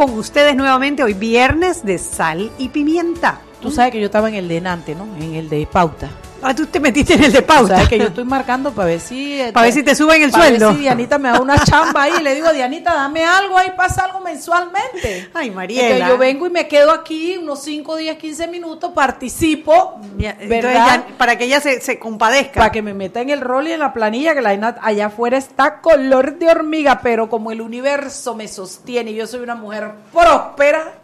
Con ustedes nuevamente hoy viernes de sal y pimienta. Tú sabes que yo estaba en el de Nante, ¿no? En el de pauta. Ah, tú te metiste en el de pauta. sabes que yo estoy marcando para ver si... eh, Para ver si te suben el para ver sueldo. si Dianita me da una chamba ahí y le digo, Dianita, dame algo ahí, pasa algo mensualmente. Ay, Mariela. Entonces yo vengo y me quedo aquí unos 5, 10, 15 minutos, participo, Ya, ¿verdad? ya- para que ella se, se compadezca. para que me meta en el rol y en la planilla, que la allá afuera está color de hormiga, pero como el universo me sostiene y yo soy una mujer próspera,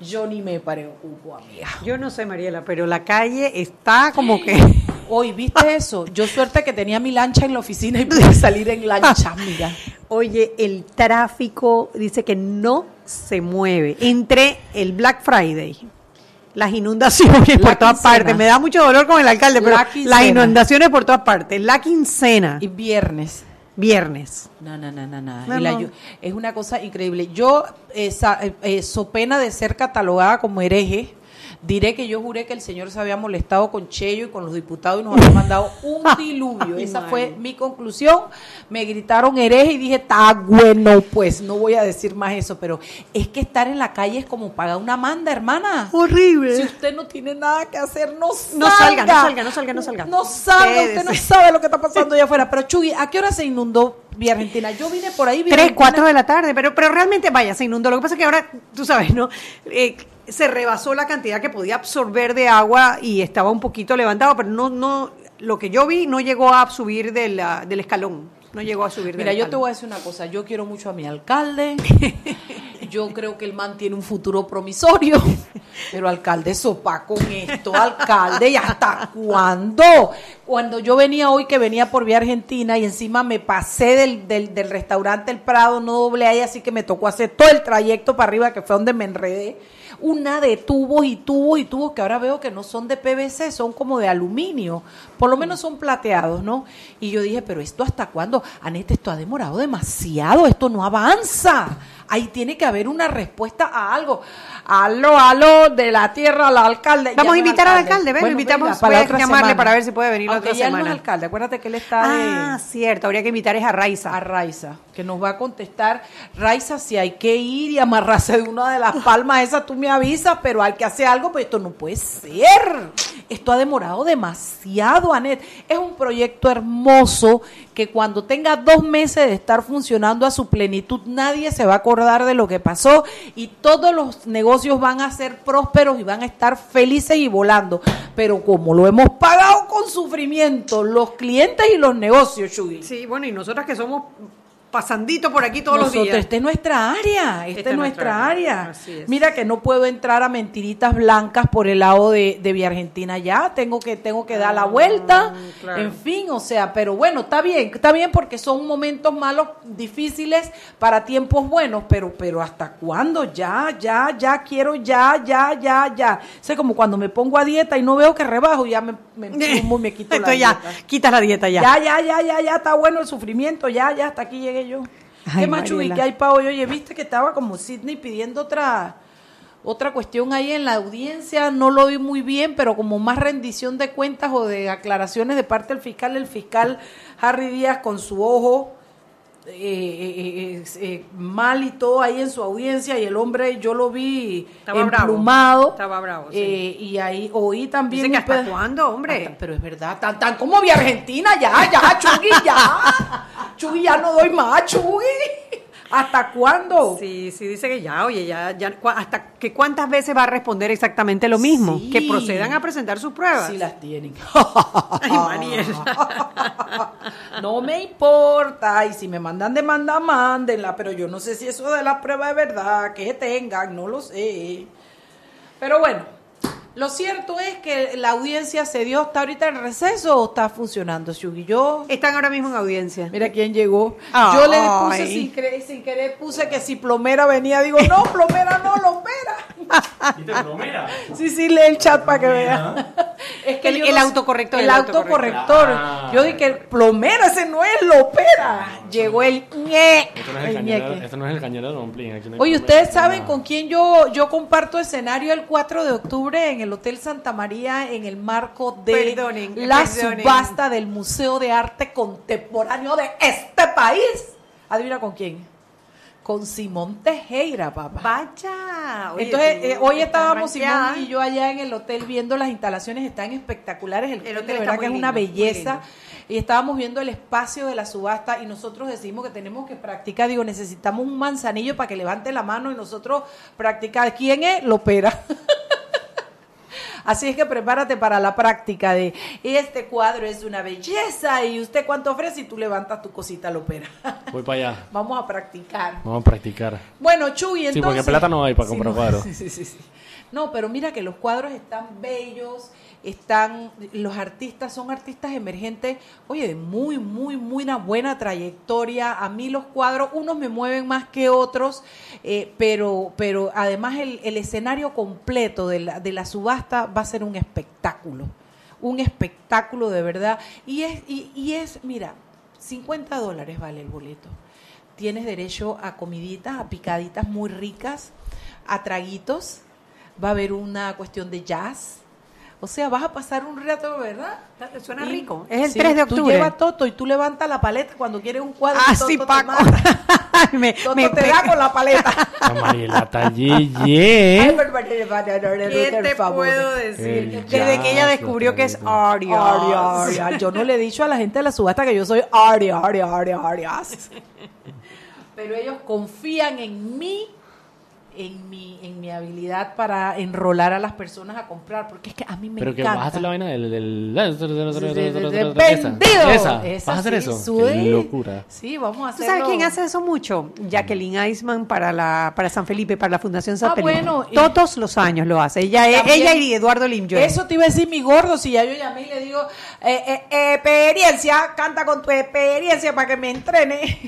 yo ni me preocupo, amiga. Yo no sé, Mariela, pero la calle está como que... Hoy, ¿viste eso? Yo suerte que tenía mi lancha en la oficina y pude salir en lancha, mira. Oye, el tráfico dice que no se mueve entre el Black Friday, las inundaciones La por todas partes. Me da mucho dolor con el alcalde, pero La las inundaciones por todas partes. La quincena, Y viernes. viernes. No, no, no, no, no. No, Y la no. es una cosa increíble. Yo, eh, eh, eh, so pena de ser catalogada como hereje, diré que yo juré que el señor se había molestado con Cheyo y con los diputados y nos había mandado un diluvio. Ay, Esa fue mi conclusión. Me gritaron hereje y dije, está bueno, pues no voy a decir más eso, pero es que estar en la calle es como pagar una manda, hermana. Horrible. Si usted no tiene nada que hacer, no salga. No salga, no salga, no salga, no salga. No salga, usted no Quédese. sabe lo que está pasando allá afuera. Pero Chuy, ¿a qué hora se inundó Vía Argentina? Yo vine por ahí. Tres, Argentina. cuatro de la tarde, pero, pero realmente, vaya, se inundó. Lo que pasa es que ahora, tú sabes, ¿no? Eh, se rebasó la cantidad que podía absorber de agua y estaba un poquito levantado, pero no, no, lo que yo vi no llegó a subir de la- del escalón. No llegó a subir del Mira, yo te voy a decir una cosa. Yo quiero mucho a mi alcalde. Yo creo que el man tiene un futuro promisorio. Pero alcalde, sopa con esto, alcalde. ¿Y hasta cuándo? Cuando yo venía hoy, que venía por vía Argentina y encima me pasé del, del, del restaurante El Prado, no doble ahí, así que me tocó hacer todo el trayecto para arriba, que fue donde me enredé. Una de tubos y tubos y tubos que ahora veo que no son de PVC, son como de aluminio. Por lo menos son plateados, ¿no? Y yo dije, pero esto hasta cuándo? Anete, esto ha demorado demasiado, esto no avanza. Ahí tiene que haber una respuesta a algo. Aló, aló, de la tierra al alcalde. Vamos a no invitar al alcalde, ven, lo Bueno, invitamos, venga, para voy a llamarle semana. para ver si puede venir la Aunque otra ya él no es semana. alcalde, acuérdate que él está de Ah, cierto, habría que invitar es a Raiza. a Raiza, que nos va a contestar, Raiza, si hay que ir y amarrarse de una de las palmas esas, tú me avisas, pero hay que hacer algo, pues esto no puede ser. Esto ha demorado demasiado, Anet. Es un proyecto hermoso que cuando tenga dos meses de estar funcionando a su plenitud, nadie se va a acordar de lo que pasó y todos los negocios van a ser prósperos y van a estar felices y volando. Pero como lo hemos pagado con sufrimiento, los clientes y los negocios, Shugi. Sí, bueno, y nosotras que somos pasandito por aquí todos Nosotros, los días. Esta es nuestra área, esta, Esta es nuestra área. Así es. Mira que no puedo entrar a mentiritas blancas por el lado de, de Vía Argentina ya, tengo que, tengo que dar la vuelta, Ah, claro. en fin, o sea, pero bueno, está bien, está bien porque son momentos malos, difíciles para tiempos buenos, pero, pero hasta cuándo, ya, ya, ya quiero, ya, ya, ya, ya. O sea, como cuando me pongo a dieta y no veo que rebajo, ya me, me, me quito la Entonces ya, dieta. quitas la dieta ya. Ya, ya, ya, ya, ya, está bueno el sufrimiento, ya, ya, hasta aquí llegué yo. Ay, ¿Qué Chuy? Mariela. ¿Qué hay para hoy? Oye, viste que estaba como Sidney pidiendo otra, otra cuestión ahí en la audiencia, no lo vi muy bien, pero como más rendición de cuentas o de aclaraciones de parte del fiscal, el fiscal Harry Díaz con su ojo eh, eh, eh, eh, mal y todo ahí en su audiencia y el hombre yo lo vi Estaba bravo. emplumado. Estaba bravo, sí. Eh, y ahí oí también... Dicen que hasta cuándo, hombre. Hasta- pero es verdad, tan, tan como vi Argentina, ya, ya, Chugui, ya. Chugui, ya no doy más, Chugui. ¿Hasta cuándo? Sí, sí, dice que ya, oye, ya, ya, hasta que cuántas veces va a responder exactamente lo mismo, Sí. que procedan a presentar sus pruebas. Sí las tienen. Ay, no me importa. Y si me mandan demanda, mándenla. Pero yo no sé si eso de la prueba es verdad. Que tengan, no lo sé. Pero bueno, lo cierto es que la audiencia se dio hasta ahorita en receso o está funcionando, Shugi. Yo. Están ahora mismo en audiencia. Mira quién llegó. Yo le puse sin, cre- sin querer, puse que si plomera venía, digo, no, plomera no, lomera. ¿Y te bromera? Sí, sí, lee el chat para que vea. Es El- yo el no sé- autocorrector, El, el autocorrector. Ah. Yo dije, plomera, ese no es lopera. Llegó el ñe. Esto no es el el cañonero, ñeque. esto no es el cañonero de Domplín. aquí no hay Oye, ustedes saben con quién yo, yo comparto escenario el 4 de octubre en el Hotel Santa María en el marco de Perdonen, la perdonen. subasta del Museo de Arte Contemporáneo de este país. Adivina con quién. Con Simón Tejera, papá. Vaya. oye, Entonces, tú eh, hoy estábamos. Simón y yo allá en el hotel viendo las instalaciones, están espectaculares, el, El hotel de está verdad muy que es una muy belleza. Y estábamos viendo el espacio de la subasta y nosotros decimos que tenemos que practicar, digo, necesitamos un manzanillo para que levante la mano y nosotros practicar. ¿Quién es? Lopera. Así es que prepárate para la práctica de este cuadro es una belleza y usted cuánto ofrece y tú levantas tu cosita Lopera. Voy para allá. Vamos a practicar. Vamos a practicar. Bueno, Chuy, entonces... Sí, porque plata no hay para comprar no, cuadros. Sí, sí, sí, sí. No, pero mira que los cuadros están bellos, están, los artistas son artistas emergentes, oye, de muy, muy, muy una buena trayectoria. A mí los cuadros, unos me mueven más que otros, eh, pero, pero además el, el escenario completo de la, de la subasta va a ser un espectáculo, un espectáculo de verdad. Y es, y, y es, mira, 50 dólares vale el boleto tienes derecho a comiditas, a picaditas muy ricas, a traguitos, va a haber una cuestión de jazz. O sea, vas a pasar un rato, ¿verdad? Suena Y- rico. Es el sí, 3 de Tú octubre. llevas Toto y tú levantas la paleta cuando quieres un cuadro. Ah, sí, Paco. me, Toto me te pe- da con la paleta. La Mariela favor, ¿Qué te puedo decir? Desde que ella descubrió que es traído. Arias. Arias, Arias. Yo no le he dicho a la gente de la subasta que yo soy Arias, Arias, Arias, Arias. Pero ellos confían en mí, en mi, en mi habilidad para enrolar a las personas a comprar, porque es que a mí me Pero que encanta. vas a hacer la vaina del... del, de esa. vendido. Esa. Esa ¿Vas a hacer sí, eso? Qué locura. Sí, vamos a ¿Tú hacerlo. sabes quién hace eso mucho? Jacqueline Eisman para la para San Felipe, para la Fundación San Ah, Felipe. bueno, y- Todos los años lo hace. Ella, También- ella y Eduardo Limjoy. Eso te iba a decir mi gordo, si ya yo llamé y le digo, eh, eh, experiencia, canta con tu experiencia para que me entrene.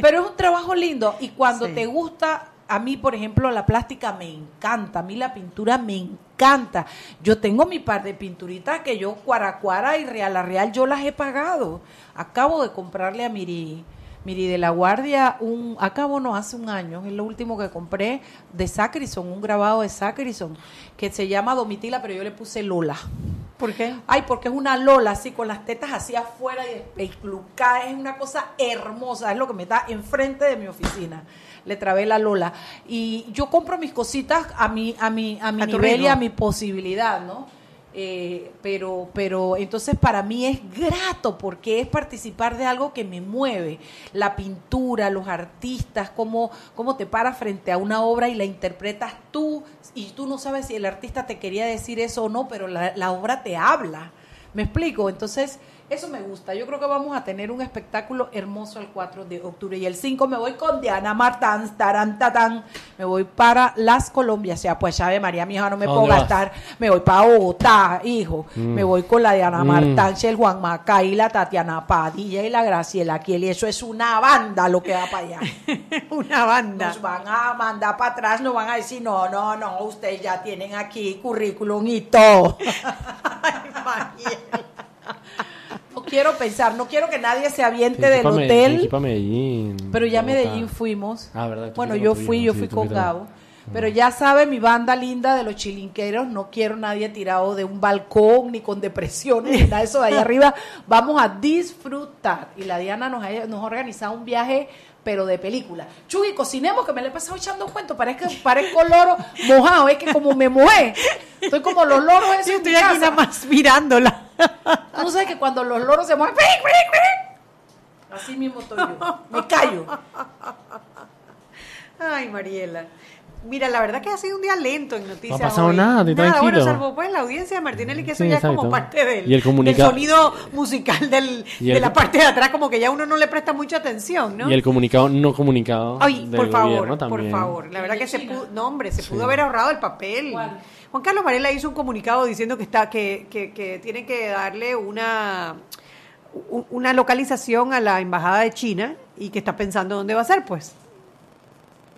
Pero es un trabajo lindo y cuando Sí. te gusta, a mí por ejemplo la plástica me encanta, a mí la pintura me encanta. Yo tengo mi par de pinturitas que yo cuaracuara y real a real yo las he pagado. Acabo de comprarle a Miri. Miri de la Guardia, un, acabo no, hace un año, es lo último que compré de Sacrison, un grabado de Sacrison, que se llama Domitila, pero yo le puse Lola. ¿Por qué? Ay, porque es una Lola así, con las tetas así afuera y esplucadas, es una cosa hermosa, es lo que me está enfrente de mi oficina. Le trabé la Lola. Y yo compro mis cositas a mi, a mi, a mi A nivel y a mi posibilidad, ¿no? Eh, pero, pero entonces para mí es grato porque es participar de algo que me mueve. La pintura, los artistas, cómo, cómo te paras frente a una obra y la interpretas tú y tú no sabes si el artista te quería decir eso o no, pero la, la obra te habla. ¿Me explico? Entonces, eso me gusta. Yo creo que vamos a tener un espectáculo hermoso el 4 de octubre. Y el 5 me voy con Diana Martán, tarán, tatán. Me voy para las Colombias. O sea, pues ya de María, mi hija, no me ¿A puedo vas? gastar. Me voy para Bogotá, hijo. Mm. Me voy con la Diana Mm. Martán, el Juan Macay, la Tatiana Padilla y la Graciela Kiel. Y eso es una banda lo que va para allá. Una banda. Nos van a mandar para atrás, nos van a decir, no, no, no, ustedes ya tienen aquí currículum y todo. Ay. Quiero pensar, no quiero que nadie se aviente del hotel. Medellín. Pero ya a. Medellín fuimos. Ah, verdad. Bueno, yo fui, yo sí, fui con. Gabo. Pero ya sabe mi banda linda de los chilinqueros, no quiero nadie tirado de un balcón ni con depresiones ni nada de eso de allá arriba. Vamos a disfrutar. Y la Diana nos ha, nos ha organizado un viaje pero de película. Chuy, cocinemos, que me le he pasado echando un cuento, parezco, parezco loro mojado, es que como me mojé, estoy como los loros esos Yo en estoy mi aquí casa. nada más mirándola. Tú no sabes que cuando los loros se mueven, así mismo estoy yo. Me callo. Ay, Mariela. Mira, la verdad que ha sido un día lento en noticias. No ha pasado hoy. nada, Nada, bueno, tranquilo. salvo pues la audiencia de Martinelli, que eso Sí, ya es como parte del, Y el comunica- del sonido musical del, Y el- de la parte de atrás, como que ya uno no le presta mucha atención, ¿no? Y el comunicado no comunicado Ay, del por favor, gobierno por favor. La verdad ¿El que se pudo, no hombre, se pudo haber ahorrado el papel. ¿Cuál? Juan Carlos Varela hizo un comunicado diciendo que está, que, que, que tienen que darle una una localización a la embajada de China y que está pensando dónde va a ser, pues.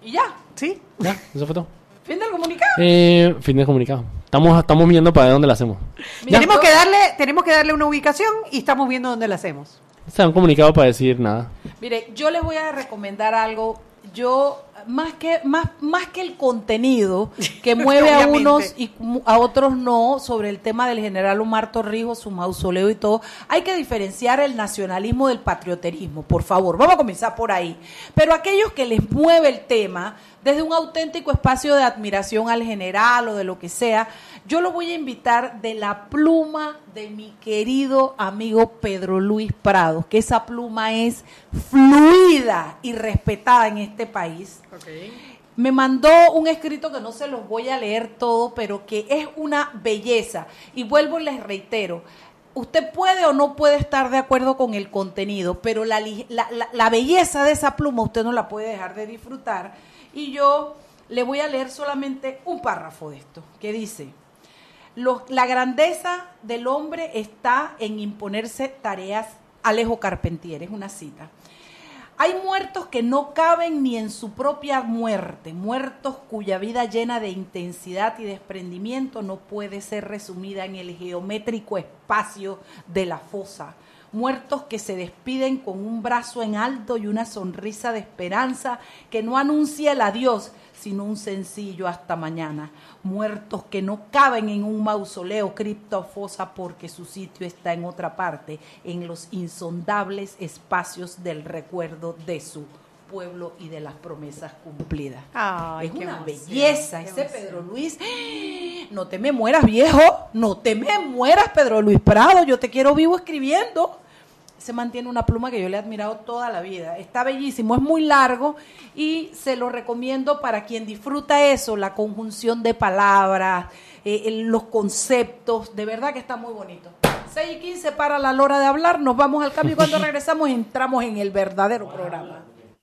Y ya, ¿Sí? Ya, eso fue todo. fin del comunicado. Eh, fin de comunicado. Estamos, estamos viendo para dónde la hacemos. Mira, tenemos que darle, tenemos que darle una ubicación y estamos viendo dónde la hacemos. O sea, un comunicado para decir nada. Mire, yo les voy a recomendar algo. Yo, más que, más, más que el contenido que mueve a unos y a otros no, sobre el tema del general Omar Torrijos, su mausoleo y todo, hay que diferenciar el nacionalismo del patrioterismo, por favor. Vamos a comenzar por ahí. Pero aquellos que les mueve el tema, desde un auténtico espacio de admiración al general o de lo que sea, yo lo voy a invitar de la pluma de mi querido amigo Pedro Luis Prados, que esa pluma es fluida y respetada en este país. Me mandó un escrito que no se los voy a leer todo, pero que es una belleza. Y vuelvo y les reitero, usted puede o no puede estar de acuerdo con el contenido, pero la, li- la- la- la belleza de esa pluma usted no la puede dejar de disfrutar. Y yo le voy a leer solamente un párrafo de esto, que dice, "Los- la grandeza del hombre está en imponerse tareas, Alejo Carpentier, es una cita. Hay muertos que no caben ni en su propia muerte, muertos cuya vida llena de intensidad y desprendimiento no puede ser resumida en el geométrico espacio de la fosa, muertos que se despiden con un brazo en alto y una sonrisa de esperanza que no anuncia el adiós, sino un sencillo hasta mañana, muertos que no caben en un mausoleo criptofosa porque su sitio está en otra parte, en los insondables espacios del recuerdo de su pueblo y de las promesas cumplidas. Ay, es qué una emoción, belleza qué ese emoción. Pedro Luis. No te me mueras, viejo. No te me mueras, Pedro Luis Prado. Yo te quiero vivo escribiendo. Se mantiene una pluma que yo le he admirado toda la vida. Está bellísimo, es muy largo y se lo recomiendo para quien disfruta eso, la conjunción de palabras, eh, los conceptos. De verdad que está muy bonito. 6 y 15 para la hora de hablar. Nos vamos al cambio y cuando regresamos entramos en el verdadero programa.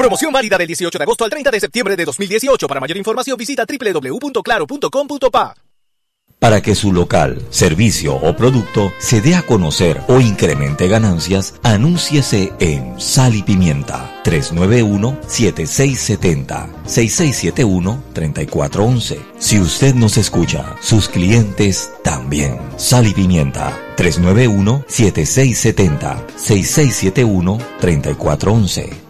Promoción válida del 18 de agosto al 30 de septiembre de 2018. Para mayor información visita www.claro.com.pa. Para que su local, servicio o producto se dé a conocer o incremente ganancias, anúnciese en Sal y Pimienta 391-7670-6671-3411. Si usted nos escucha, sus clientes también. Sal y Pimienta 391-7670-6671-3411.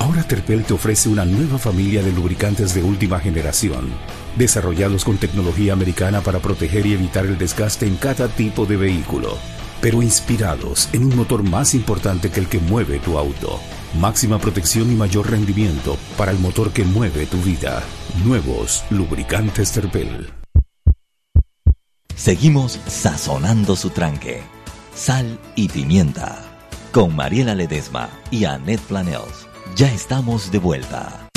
Ahora Terpel te ofrece una nueva familia de lubricantes de última generación, desarrollados con tecnología americana para proteger y evitar el desgaste en cada tipo de vehículo, pero inspirados en un motor más importante que el que mueve tu auto. Máxima protección y mayor rendimiento para el motor que mueve tu vida. Nuevos lubricantes Terpel. Seguimos sazonando su tranque. Sal y pimienta. Con Mariela Ledesma y Annette Planels. Ya estamos de vuelta.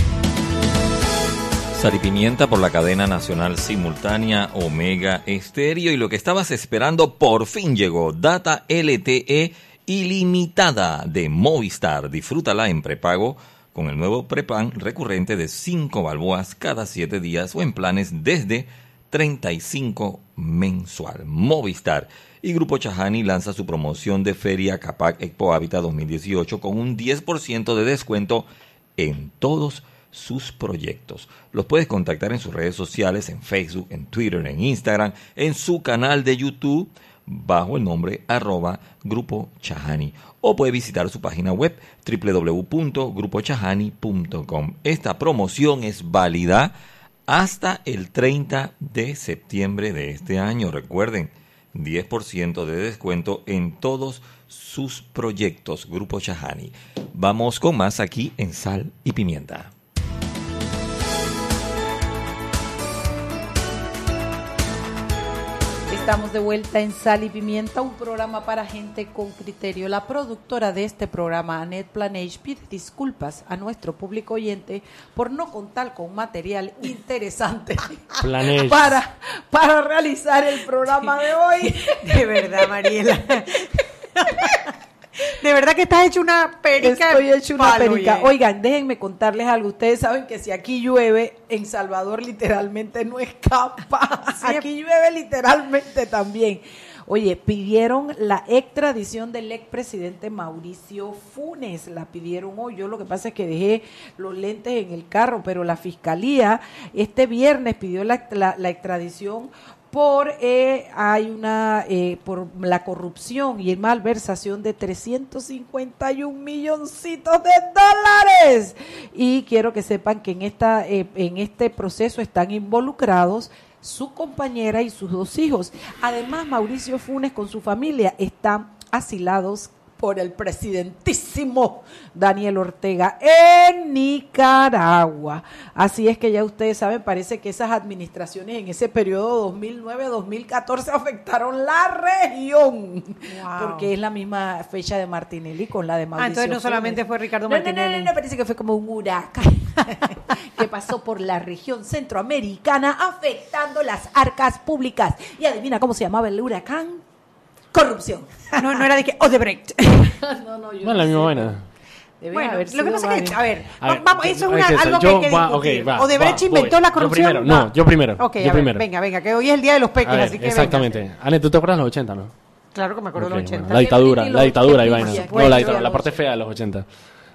Sal y pimienta por la cadena nacional simultánea Omega Estéreo. Y lo que estabas esperando por fin llegó. Data LTE ilimitada de Movistar. Disfrútala en prepago con el nuevo prepan recurrente de 5 balboas cada 7 días o en planes desde 35 mensual. Movistar y Grupo Chahani lanza su promoción de Feria Capac Expo Habitat 2018 con un 10% de descuento en todos sus proyectos. Los puedes contactar en sus redes sociales, en Facebook, en Twitter, en Instagram, en su canal de YouTube bajo el nombre arroba Grupo Chahani o puede visitar su página web www.grupochahani.com. Esta promoción es válida hasta el 30 de septiembre de este año. Recuerden, 10% de descuento en todos sus proyectos, Grupo Chahani. Vamos con más aquí en Sal y Pimienta. Estamos de vuelta en Sal y Pimienta, un programa para gente con criterio. La productora de este programa, Annette Planage, pide disculpas a nuestro público oyente por no contar con material interesante Planage. para, para realizar el programa de hoy. De verdad, Mariela. De verdad que estás hecho una perica. Estoy hecho una palo, perica. Oigan, déjenme contarles algo. Ustedes saben que si aquí llueve, en Salvador literalmente no escapa. Aquí llueve literalmente también. Oye, pidieron la extradición del expresidente Mauricio Funes. La pidieron hoy. Yo lo que pasa es que dejé los lentes en el carro, pero la fiscalía este viernes pidió la, la- la extradición por eh, hay una eh, por la corrupción y malversación de 351 milloncitos de dólares. Y quiero que sepan que en esta eh, en este proceso están involucrados su compañera y sus dos hijos. Además Mauricio Funes con su familia están asilados por el presidentísimo Daniel Ortega en Nicaragua. Así es que ya ustedes saben, parece que esas administraciones en ese periodo 2009-2014 afectaron la región, Wow. porque es la misma fecha de Martinelli con la de Mauricio Ah, entonces no solamente fue Ricardo No, no, no, Martinelli. no, no, parece que fue como un huracán que pasó por la región centroamericana afectando las arcas públicas. Y adivina cómo se llamaba el huracán. Corrupción. No, no era de que Odebrecht. no, no, yo No es la no misma vaina. Bueno, haber lo que pasa es que, a ver, A ver, vamos, eso es una- que- algo yo- que hay que va, discutir. ok, va, Odebrecht va, inventó voy. la Yo corrupción. primero, no, yo primero, Ok, yo a ver, primero. venga, venga, que hoy es el día de los peques, ver, así que exactamente. Ale, ¿tú te acuerdas de los 80, no? venga. Claro que me acuerdo de Ok, los bueno, 80. la dictadura, la dictadura, Ivana. No, bueno, la, yo dictadura, la parte fea de los 80.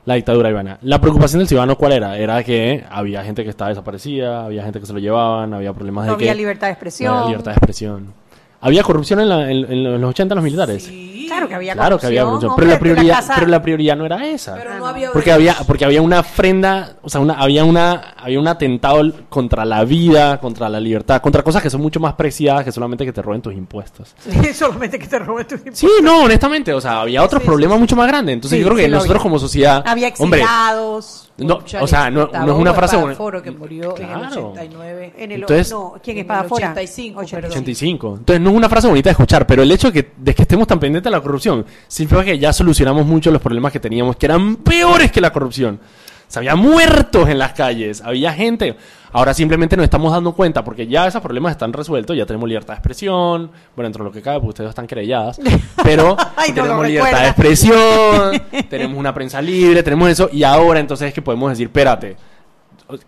La dictadura, Ivana. La preocupación del ciudadano, ¿cuál era? Era que había gente que estaba desaparecida, había gente que se lo llevaban, había problemas No de que... había libertad de expresión. No había libertad de expresión. ¿Había corrupción en, la- en- en los 80 los militares? Claro que había Claro que había corrupción, hombre, pero, la prioridad, casa- pero la prioridad no era esa. Pero no había Porque había, porque había una ofrenda, o sea, una, había una, había un atentado contra la vida, contra la libertad, contra cosas que son mucho más preciadas que solamente que te roben tus impuestos. Solamente que te roben tu Sí, no, honestamente, o sea, había otros problemas mucho más grandes. Entonces Sí, yo creo que sí nosotros como sociedad, Había hombre, exiliados. No, o sea, no, no es una frase Espadaforo, que murió en el Claro. 89. En el, Entonces- no, ¿quién en es para el afuera? 85, perdón. 85. Entonces no es una frase bonita de escuchar, pero el hecho de que, de que estemos tan pendientes de la corrupción significa que ya solucionamos mucho los problemas que teníamos, que eran peores que la corrupción. O sea, había muertos en las calles, había gente. Ahora simplemente nos estamos dando cuenta porque ya esos problemas están resueltos, ya tenemos libertad de expresión, bueno, dentro de lo que cabe, porque ustedes están querelladas, pero Ay, no lo tenemos libertad de expresión, tenemos una prensa libre, tenemos eso, y ahora entonces es que podemos decir, espérate,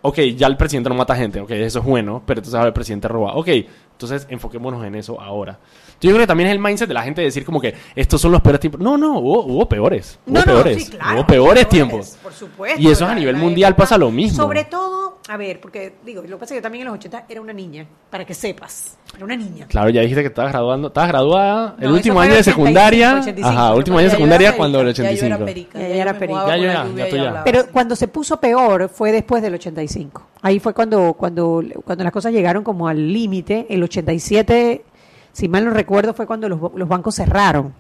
ok, ya el presidente no mata gente, ok, eso es bueno, pero entonces ahora el presidente roba, ok, entonces enfoquémonos en eso ahora. Yo creo que también es el mindset de la gente de decir como que estos son los peores tiempos. No, no, hubo, hubo peores, hubo No, no, peores, sí, claro, hubo peores tiempos. Por supuesto. Y eso a nivel mundial pasa lo mismo. Sobre todo, a ver, porque digo, lo que pasa es que yo también en los 80 era una niña, para que sepas. Era una niña. Claro, ya dijiste que estabas graduando, estabas graduada el No, último año de 85, secundaria. 85, Ajá, último año de Ya secundaria perica, cuando el ya yo era 85. perica, Ya ya era perica. Ya lluvia ya tú ya. Pero cuando se puso peor fue después del 85. Ahí fue cuando, cuando, cuando las cosas llegaron como al límite. El 87, si mal no recuerdo, fue cuando los, los bancos cerraron.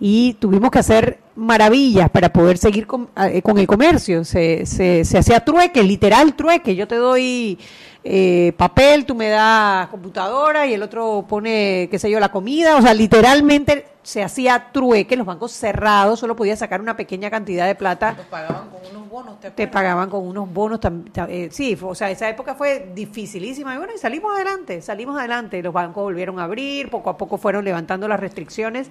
Y tuvimos que hacer maravillas para poder seguir con, eh, con el comercio. Se, se, se hacía trueque, literal trueque. Yo te doy eh, papel, tú me das computadora y el otro pone, qué sé yo, la comida. O sea, literalmente se hacía trueque. Los bancos cerrados, solo podía sacar una pequeña cantidad de plata Nos pagaban con unos bonos, ¿te te pagaban con unos bonos. eh, sí, o sea, esa época fue dificilísima. Y bueno, y salimos adelante, salimos adelante. Los bancos volvieron a abrir, poco a poco fueron levantando las restricciones.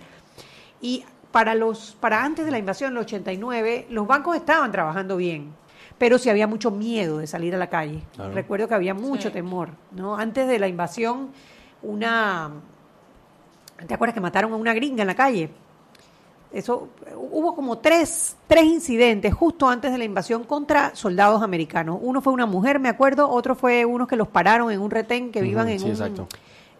Y para, los, para antes de la invasión, el 89, los bancos estaban trabajando bien. Pero sí había mucho miedo de salir a la calle. Claro. Recuerdo que había mucho Sí. temor. ¿no? Antes de la invasión, una. ¿Te acuerdas que mataron a una gringa en la calle? Eso, hubo como tres, tres incidentes justo antes de la invasión contra soldados americanos. Uno fue una mujer, me acuerdo, otro fue unos que los pararon en un retén que vivan en, sí, un,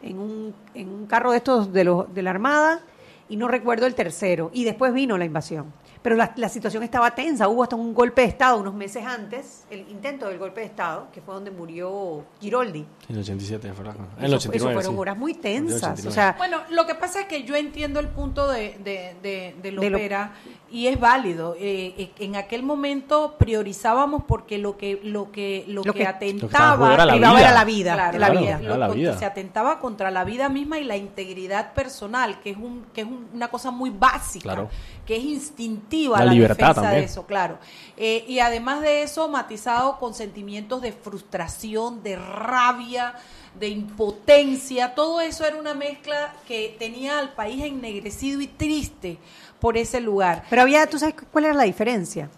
en, un, en un carro de estos de, los, de la Armada y no recuerdo el tercero. Y después vino la invasión. Pero la, la situación estaba tensa, hubo hasta un golpe de Estado unos meses antes, el intento del golpe de Estado, que fue donde murió Giroldi. En el 87, fue la- En el Eso- 89. eso fueron sí. horas muy tensas. 89. O sea, Bueno, lo que pasa es que yo entiendo el punto de, de, de, de De lo- y es válido. Eh, eh, en aquel momento priorizábamos porque lo que lo que lo, Lo que, que- Lo que atentaba era la vida. era la vida, Claro, la lo- vida. lo- Era la lo- vida. se atentaba contra la vida misma y la integridad personal, que es un que es un- una cosa muy básica, Claro. que es instintiva La la, libertad defensa también. de eso, claro. Eh, y además de eso, matizado con sentimientos de frustración, de rabia, de impotencia, todo eso era una mezcla que tenía al país ennegrecido y triste por ese lugar. pero había, ¿tú sabes cuál era la diferencia?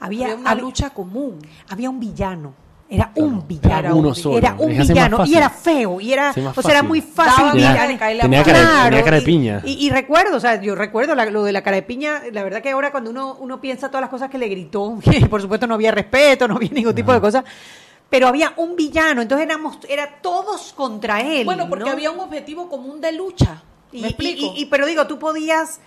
Había, Había una había- lucha común. había un villano. Era Claro, un villano. era uno solo. Era un villano. Y era feo. Y era, o sea, era muy fácil. Tenía- tenía cara de- Claro, tenía cara de y- piña. Y, y recuerdo, o sea, yo recuerdo la- lo de la cara de piña, la verdad que ahora cuando uno, uno piensa todas las cosas que le gritó, que por supuesto no había respeto, no había ningún tipo de cosas, pero había un villano, entonces éramos, era todos contra él. Bueno, porque ¿no? había un objetivo común de lucha. Y, ¿Me y- explico? y- y- pero digo, tú podías,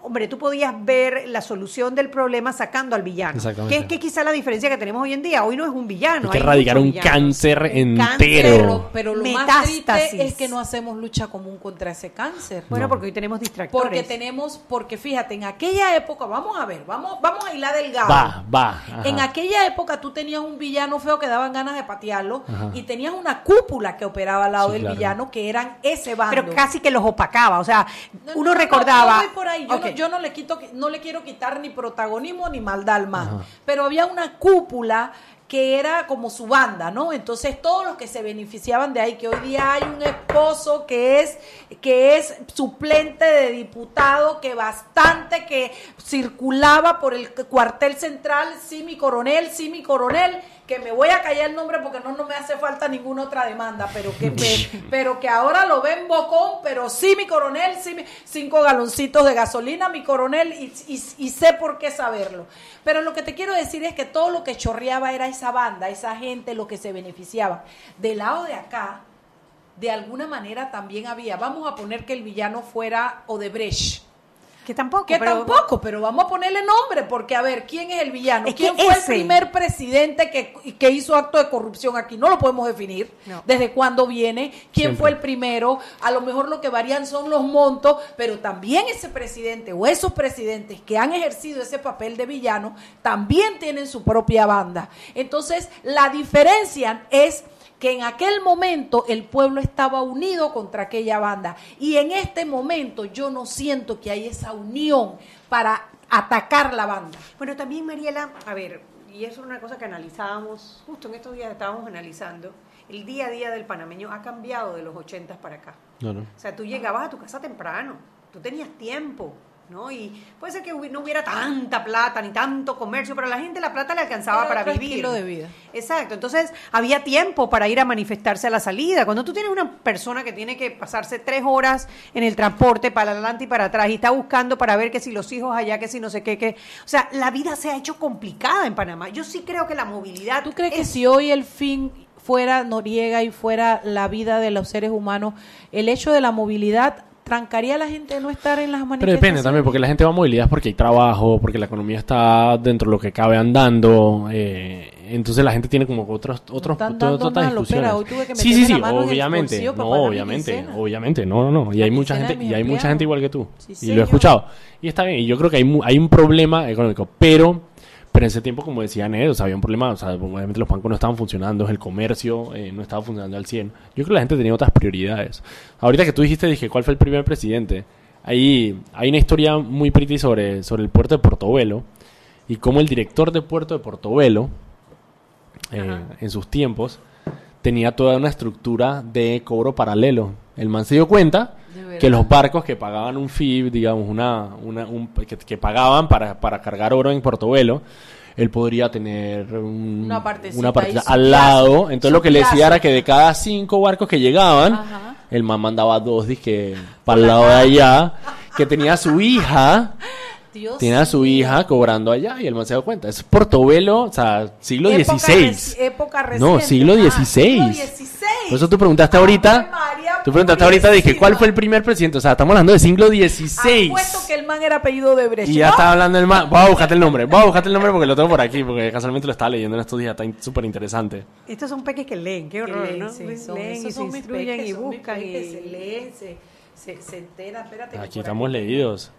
hombre, tú podías ver la solución del problema sacando al villano. Exactamente. Que es que quizá la diferencia que tenemos hoy en día, hoy no es un villano. Hay que erradicar un villanos. cáncer entero. pero, pero lo más Metástasis. triste es que no hacemos lucha común contra ese cáncer. Bueno, No. porque hoy tenemos distractores. Porque tenemos, porque fíjate, en aquella época, vamos a ver, vamos, vamos a hilar delgado. Va, va. ajá. En aquella época tú tenías un villano feo que daban ganas de patearlo Ajá. y tenías una cúpula que operaba al lado Sí, del claro. villano que eran ese bando. pero casi que los opacaba, o sea, No, uno no, no, recordaba. Por ahí. Yo. No, yo no le quito, no le quiero quitar ni protagonismo ni maldad al man. Ajá. Pero había una cúpula que era como su banda, ¿no? Entonces todos los que se beneficiaban de ahí, que hoy día hay un esposo que es que es suplente de diputado, que bastante que circulaba por el cuartel central, sí mi coronel, sí mi coronel, que me voy a callar el nombre porque no, no me hace falta ninguna otra demanda, pero que me- pero que ahora lo ven bocón, pero sí mi coronel, sí mi- cinco galoncitos de gasolina, mi coronel, y, y- y sé por qué saberlo. Pero lo que te quiero decir es que todo lo que chorreaba era esa banda, esa gente, lo que se beneficiaba. Del lado de acá, de alguna manera también había, vamos a poner que el villano fuera Odebrecht, Que tampoco. Que pero- tampoco, pero vamos a ponerle nombre, porque a ver, ¿quién es el villano? Es ¿Quién fue ese- el primer presidente que, que hizo acto de corrupción aquí? No lo podemos definir. No. ¿Desde cuándo viene? ¿Quién Siempre. fue el primero? A lo mejor lo que varían son los montos, pero también ese presidente o esos presidentes que han ejercido ese papel de villano también tienen su propia banda. Entonces, la diferencia es que en aquel momento el pueblo estaba unido contra aquella banda y en este momento yo no siento que hay esa unión para atacar la banda. Bueno, también Mariela, a ver, y eso es una cosa que analizábamos, justo en estos días estábamos analizando, el día a día del panameño ha cambiado de los 80 para acá. No, no. O sea, tú llegabas a tu casa temprano, tú tenías tiempo, ¿no? Y puede ser que no hubiera tanta plata ni tanto comercio, pero a la gente la plata le alcanzaba Era para otro vivir. estilo de vida. Exacto, entonces había tiempo para ir a manifestarse a la salida. Cuando tú tienes una persona que tiene que pasarse tres horas en el transporte para adelante y para atrás y está buscando para ver que si los hijos allá, que si no sé qué, que... O sea, la vida se ha hecho complicada en Panamá. Yo sí creo que la movilidad... ¿Tú crees que si hoy el fin fuera Noriega y fuera la vida de los seres humanos, el hecho de la movilidad trancaría a la gente de no estar en las Pero manifestaciones? depende también, porque la gente va a movilidad porque hay trabajo, porque la economía está dentro de lo que cabe andando. eh, entonces la gente tiene como otros, otros, Están otras dando otras más lopera. discusiones. Hoy tuve que sí, sí, sí, obviamente. No, obviamente, obviamente. No, no, no. Y hay mucha gente, y hay mucha gente igual que tú. Sí, y lo he escuchado. Y está bien. Y yo creo que hay, mu- hay un problema económico. Pero, pero en ese tiempo, como decía Ned, o sea, había un problema. O sea, obviamente los bancos no estaban funcionando, el comercio eh, no estaba funcionando al 100. Yo creo que la gente tenía otras prioridades. Ahorita que tú dijiste, dije, ¿cuál fue el primer presidente? Ahí hay una historia muy pretty sobre, sobre el puerto de Portobelo y cómo el director de puerto de Portobelo, eh, en sus tiempos, tenía toda una estructura de cobro paralelo. El man se dio cuenta. Que los barcos que pagaban un fee, digamos, una, una un- que, que pagaban para, para cargar oro en Portobelo, él podría tener un- Una partecita una partecita al lado. Entonces lo que le decía era que de cada cinco barcos que llegaban, Ajá. el man mandaba dos disque para el lado de allá, que tenía a su hija. Dios Tiene a su mío. hija cobrando allá y el man se da cuenta. Es Portobelo, o sea, siglo Época XVI. reci- época No, siglo Ah, XVI. siglo XVI. Por eso tú preguntaste ahorita. María Tú preguntaste ahorita, dije. ¿cuál fue el primer presidente? O sea, estamos hablando del siglo XVI. Apuesto que el man era apellido de Brecht. Y ya ¿no? estaba hablando el man. Voy a buscarte el nombre. Voy a buscarte el nombre porque lo tengo por aquí. Porque casualmente lo estaba leyendo en estos días. Está súper interesante. Estos son peques que leen, qué Que horror, leen, ¿no? sí, leen son- y se instruyen peques, y buscan. peques, y- Se leen, se, se, se enteran. Espérate Aquí estamos aquí- leídos.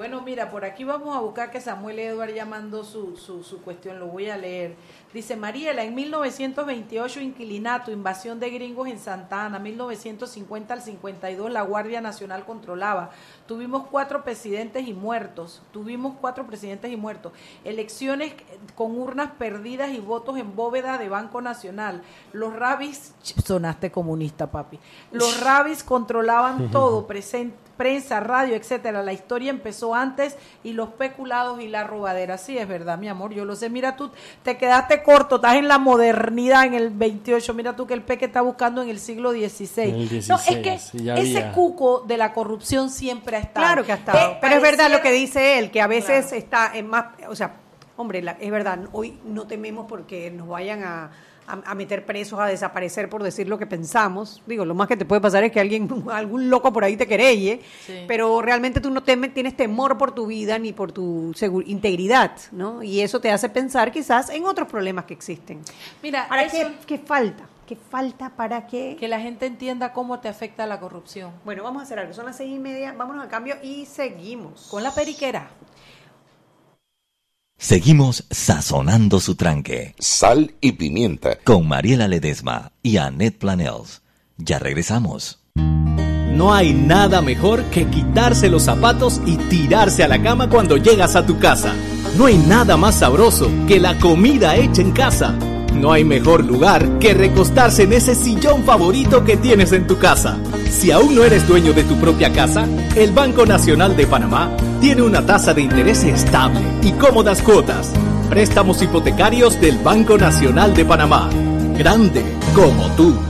Bueno, mira, por aquí vamos a buscar que Samuel Edward ya mandó su, su, su cuestión, lo voy a leer. Dice Mariela, en 1928 inquilinato, invasión de gringos en Santa Ana, 1950 al 52 la Guardia Nacional controlaba. Tuvimos cuatro presidentes y muertos, tuvimos cuatro presidentes y muertos. Elecciones con urnas perdidas y votos en bóveda de Banco Nacional. Los rabis, sonaste comunista, papi. Los rabis controlaban todo, presen- prensa, radio, etcétera. La historia empezó antes y los peculados y la robadera. Sí, es verdad, mi amor, yo lo sé. Mira tú, te quedaste corto, estás en la modernidad en el 28. Mira tú que el peque está buscando en el siglo XVI. No, es 16, que sí, ese había. cuco de la corrupción siempre ha estado. Claro que ha estado. Eh, Pero es verdad lo que dice él, que a veces Claro. está en más, o sea, hombre, la- es verdad, hoy no tememos porque nos vayan a, a- a meter presos, a desaparecer por decir lo que pensamos. Digo, lo más que te puede pasar es que alguien, algún loco por ahí te querelle, Sí. pero realmente tú no teme- tienes temor por tu vida ni por tu integridad, ¿no? Y eso te hace pensar quizás en otros problemas que existen. Mira, ¿Para eso- qué, qué falta? ¿Qué falta para qué? que la gente entienda cómo te afecta la corrupción. Bueno, vamos a hacer algo. Son las seis y media. Vámonos a cambio y seguimos. Con la periquera. Seguimos sazonando su tranque Sal y pimienta. con Mariela Ledesma y Annette Planels. Ya regresamos. No hay nada mejor que quitarse los zapatos y tirarse a la cama cuando llegas a tu casa. No hay nada más sabroso que la comida hecha en casa. No hay mejor lugar que recostarse en ese sillón favorito que tienes en tu casa. Si aún no eres dueño de tu propia casa, el Banco Nacional de Panamá tiene una tasa de interés estable y cómodas cuotas. Préstamos hipotecarios del Banco Nacional de Panamá. Grande como tú.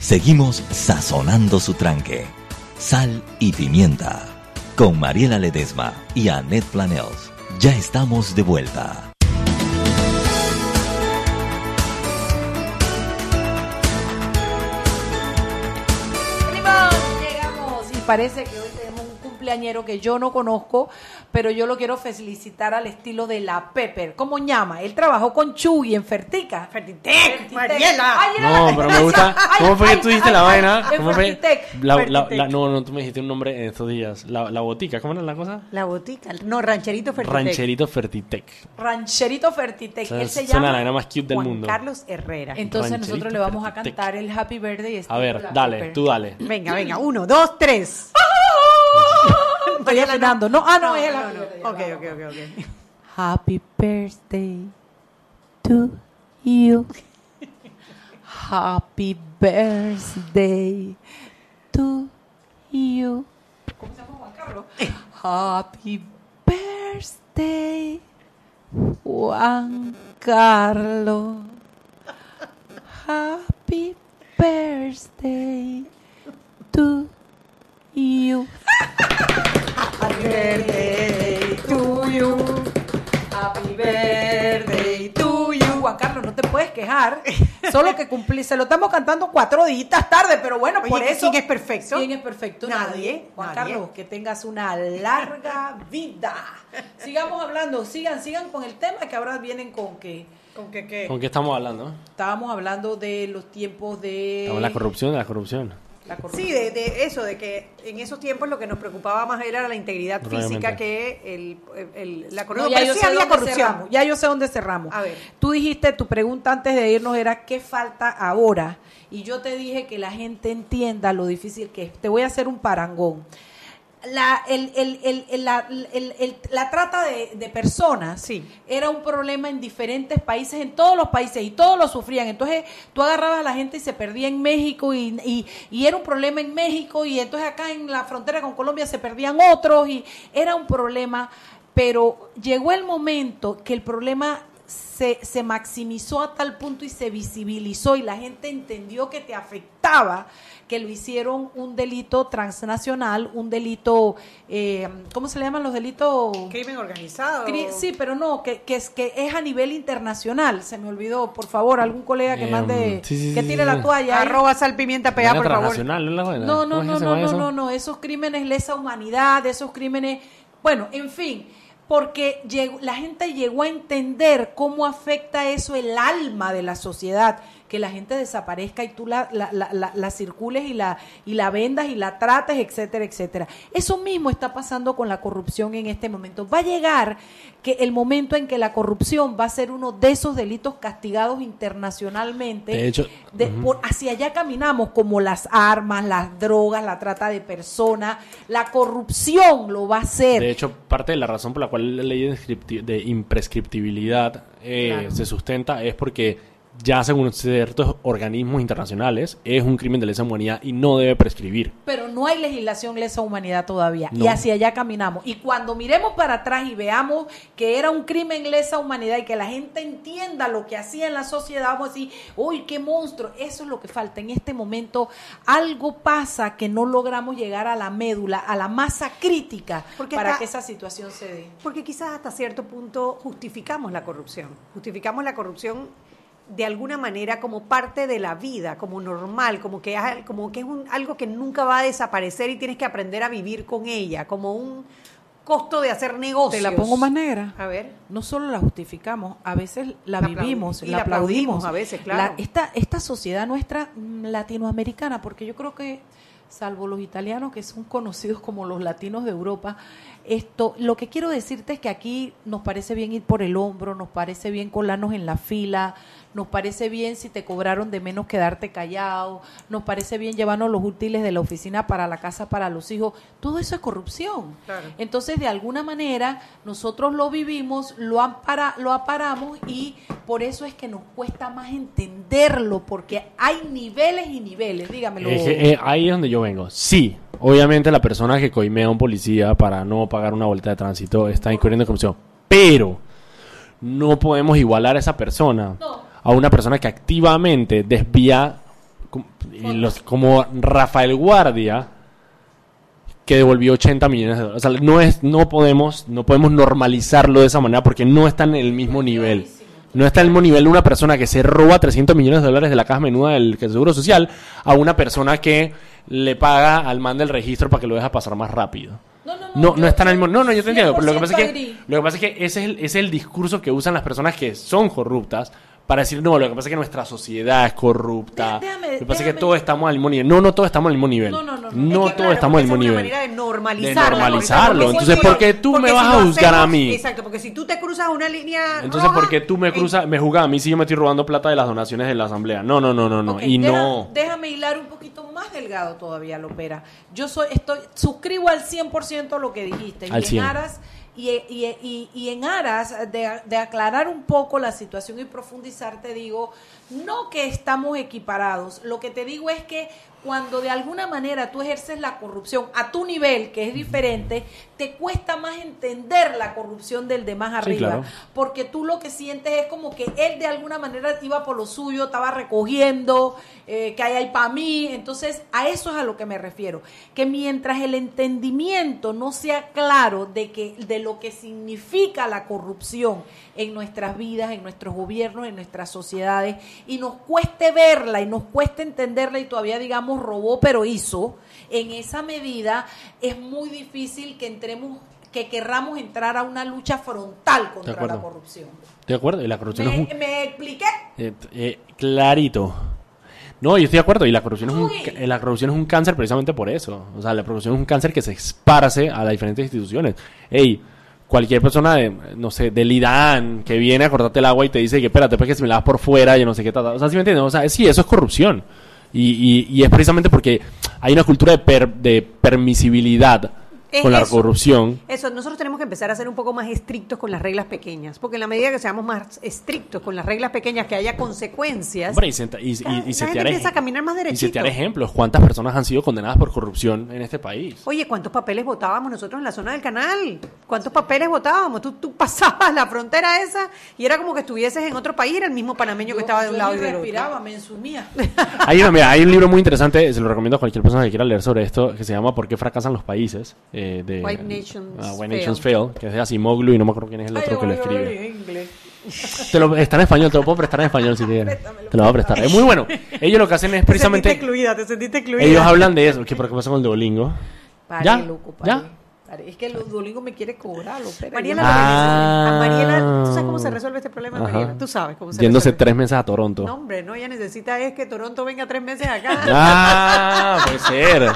Seguimos sazonando su tranque. Sal y pimienta. Con Mariela Ledesma y Annette Planels. Ya estamos de vuelta. Llegamos y parece que hoy cumpleañero que yo no conozco, pero yo lo quiero felicitar al estilo de la Pepper. ¿Cómo llama? Él trabajó con Chuy en Fertica. Fertitec, Mariela. No, pero me gusta. ¿Cómo fue que tú dijiste la vaina? ¿Cómo fue? Fertitec. La, la- Fertitec. la- no, no, tú me dijiste un nombre en estos días. La, la botica, ¿cómo era la cosa? La botica. No, rancherito Fertitec. Rancherito Fertitec. Rancherito Fertitec. O sea, Él se suena llama la vaina más cute del Juan mundo. Carlos Herrera. Entonces Rancherito nosotros le vamos a cantar el Happy Birthday. A estilo ver, dale, Pepper. tú dale. Venga, venga. Uno, dos, tres. Estoy afinando. No, ah, no, es el no, no. Birthday. Ok, ok, ok, ok. Happy birthday to you. Happy birthday to you. ¿Cómo se llama Juan Carlos? Happy birthday, Juan Carlos. Happy birthday to you. Happy birthday to you. Happy birthday to you. Juan Carlos, no te puedes quejar. Solo que cumplir, se lo estamos cantando cuatro días tarde, pero bueno, Oye, por eso. ¿quién es perfecto? ¿Quién es perfecto? Nadie, Juan nadie. Carlos, que tengas una larga vida. Sigamos hablando, sigan, sigan con el tema que ahora vienen con que ¿Con qué qué? ¿Con qué estamos hablando? estábamos hablando de los tiempos de Estamos en la corrupción de la corrupción. La corrupción. Sí, de, de eso, de que en esos tiempos lo que nos preocupaba más era la integridad física que el, el- la No, corrupción. ya Pero yo sí sé había dónde corrupción. cerramos, Ya yo sé dónde cerramos. A ver. Tú dijiste, tu pregunta antes de irnos era ¿qué falta ahora? Y yo te dije que la gente entienda lo difícil que es. Te voy a hacer un parangón. La, el, el- el- el- la, la trata de, de personas Sí. era un problema en diferentes países, en todos los países, y todos lo sufrían. Entonces tú agarrabas a la gente y se perdía en México, y, y- y era un problema en México, y entonces acá en la frontera con Colombia se perdían otros, y era un problema. Pero llegó el momento que el problema se, se maximizó a tal punto y se visibilizó, y la gente entendió que te afectaba que lo hicieron un delito transnacional, un delito, eh, ¿cómo se le llaman los delitos? Crimen organizado. Cri- Sí, pero no, que, que es que es a nivel internacional. Se me olvidó, por favor, algún colega que Eh, mande, sí, sí, que tire sí, la toalla. Arroba salpimienta Vaina por favor. transnacional, ¿no es la vaina? No, ¿Cómo no, no, no, no, eso? no, no, esos crímenes lesa humanidad, esos crímenes, bueno, en fin, porque la gente llegó a entender cómo afecta eso el alma de la sociedad, que la gente desaparezca y tú la, la, la, la- circules y la, y la vendas y la trates, etcétera, etcétera. Eso mismo está pasando con la corrupción en este momento. Va a llegar que el momento en que la corrupción va a ser uno de esos delitos castigados internacionalmente. De hecho, De- por- hacia allá caminamos como las armas, las drogas, la trata de personas, la corrupción lo va a hacer. De hecho, parte de la razón por la cual la ley de, de imprescriptibilidad eh, Claro. se sustenta es porque ya según ciertos organismos internacionales es un crimen de lesa humanidad y no debe prescribir. Pero no hay legislación lesa humanidad todavía. No. Y hacia allá caminamos. Y cuando miremos para atrás y veamos que era un crimen lesa humanidad y que la gente entienda lo que hacía en la sociedad, vamos a decir, uy, qué monstruo. Eso es lo que falta. En este momento algo pasa que no logramos llegar a la médula, a la masa crítica Porque para que esa situación se dé. Porque quizás hasta cierto punto justificamos la corrupción. Justificamos la corrupción de alguna manera como parte de la vida, como normal, como que, es- como que es un, algo que nunca va a desaparecer y tienes que aprender a vivir con ella, como un costo de hacer negocios. Te la pongo más negra. A ver. No solo la justificamos, a veces la, vivimos, y la la aplaudimos aplaudimos. a veces, claro. La- esta, esta sociedad nuestra mm, latinoamericana, porque yo creo que, salvo los italianos que son conocidos como los latinos de Europa, esto, lo que quiero decirte es que aquí nos parece bien ir por el hombro, nos parece bien colarnos en la fila, nos parece bien si te cobraron de menos quedarte callado, nos parece bien llevarnos los útiles de la oficina para la casa, para los hijos. Todo eso es corrupción. Claro. Entonces, de alguna manera, nosotros lo vivimos, lo, ampara, lo aparamos y por eso es que nos cuesta más entenderlo, porque hay niveles y niveles, dígamelo. Eh, ahí es donde yo vengo. Sí, obviamente la persona que coimea a un policía para no pagar una vuelta de tránsito está incurriendo en corrupción. Pero no podemos igualar a esa persona a una persona que activamente desvía los, como Rafael Guardia que devolvió 80 millones de dólares. O sea, no es, no podemos, no podemos normalizarlo de esa manera porque no está en el mismo nivel. No está en el mismo nivel de una persona que se roba 300 millones de dólares de la caja menuda del Seguro Social a una persona que le paga al man del registro para que lo deja pasar más rápido. No, no, está en el mismo. No, no, yo te entiendo. Pero lo que pasa es que, 100% agree. lo que, pasa es que ese, es el, ese es el discurso que usan las personas que son corruptas para decir, no, lo que pasa es que nuestra sociedad es corrupta. Déjame- lo que pasa es que déjame- todos estamos al mismo nivel. No, no todos estamos al mismo nivel. No, no, no. No Es que, todos claro, estamos al mismo esa es nivel. una manera de normalizarlo. De normalizarlo. Porque Entonces, si ¿por qué tú me porque vas si a juzgar a hacemos- mí? Exacto, porque si tú te cruzas una línea Entonces, roja, ¿por qué tú me cruzas, me juzgas a mí si yo me estoy robando plata de las donaciones de la asamblea? No, no, no, no, no. Ok, y deja- no. Déjame hilar un poquito más delgado todavía, Lopera. Yo soy, estoy, suscribo al 100% lo que dijiste. Al y 100. en aras, y, y, y- y en aras de, de aclarar un poco la situación y profundizar, te digo, no que estamos equiparados. Lo que te digo es que cuando de alguna manera tú ejerces la corrupción a tu nivel, que es diferente, te cuesta más entender la corrupción del de más Sí, arriba claro. porque tú lo que sientes es como que él de alguna manera iba por lo suyo, estaba recogiendo, eh, que hay ahí para mí. Entonces, a eso es a lo que me refiero. Que mientras el entendimiento no sea claro de, que, de lo que significa la corrupción en nuestras vidas, en nuestros gobiernos, en nuestras sociedades, y nos cueste verla y nos cueste entenderla y todavía digamos robó pero hizo, en esa medida es muy difícil que entremos que querramos entrar a una lucha frontal contra la corrupción. ¿De acuerdo? Y la corrupción es ¿Me, un... me expliqué? Eh, eh, clarito. No, yo estoy de acuerdo. Y la corrupción, es un, la corrupción es un cáncer precisamente por eso. O sea, la corrupción es un cáncer que se esparce a las diferentes instituciones. Ey, cualquier persona de, no sé, del IDAN que viene a cortarte el agua y te dice que espérate, pues que si me la das por fuera, yo no sé qué tal. O sea, ¿sí me entiendes? O sea, sí, eso es corrupción. Y, y, y es precisamente porque hay una cultura de, per- de permisibilidad Es con la eso. corrupción. Eso, nosotros tenemos que empezar a ser un poco más estrictos con las reglas pequeñas, porque en la medida que seamos más estrictos con las reglas pequeñas, que haya consecuencias, Hombre, y, senta- y, y- y setear empieza a caminar más y derechito. setear ejemplos. ¿Cuántas personas han sido condenadas por corrupción en este país? Oye, ¿cuántos papeles votábamos nosotros en la zona del canal? ¿Cuántos papeles votábamos? Tú, tú pasabas la frontera esa y era como que estuvieses en otro país, era el mismo panameño que estaba de un lado y del otro. respiraba, me ensumía. Hay, una- mira, hay un libro muy interesante, se lo recomiendo a cualquier persona que quiera leer sobre esto, que se llama ¿Por qué fracasan los países? Eh, de, White Nations ah, White Fail. Nations Fail, que es de Asimoglu y no me acuerdo quién es el otro que lo escribe. inglés. Te lo, está en español, te lo puedo prestar en español si quieres. Te lo voy a prestar. Es muy bueno. Ellos lo que hacen es Te sentiste precisamente... excluida, te sentiste excluida. Ellos hablan de eso. ¿Qué, ¿Pero qué pasa con el Duolingo? Pare, ¿Ya? loco, pare, ¿Ya? Es que el Duolingo me quiere cobrar. Mariela, Ah. a Mariela, ¿tú sabes cómo se resuelve este problema, Ajá. Mariela? Tú sabes cómo se Yéndose resuelve. tres meses a Toronto. No, hombre, no, ella necesita es que Toronto venga tres meses acá. Ah, puede ser.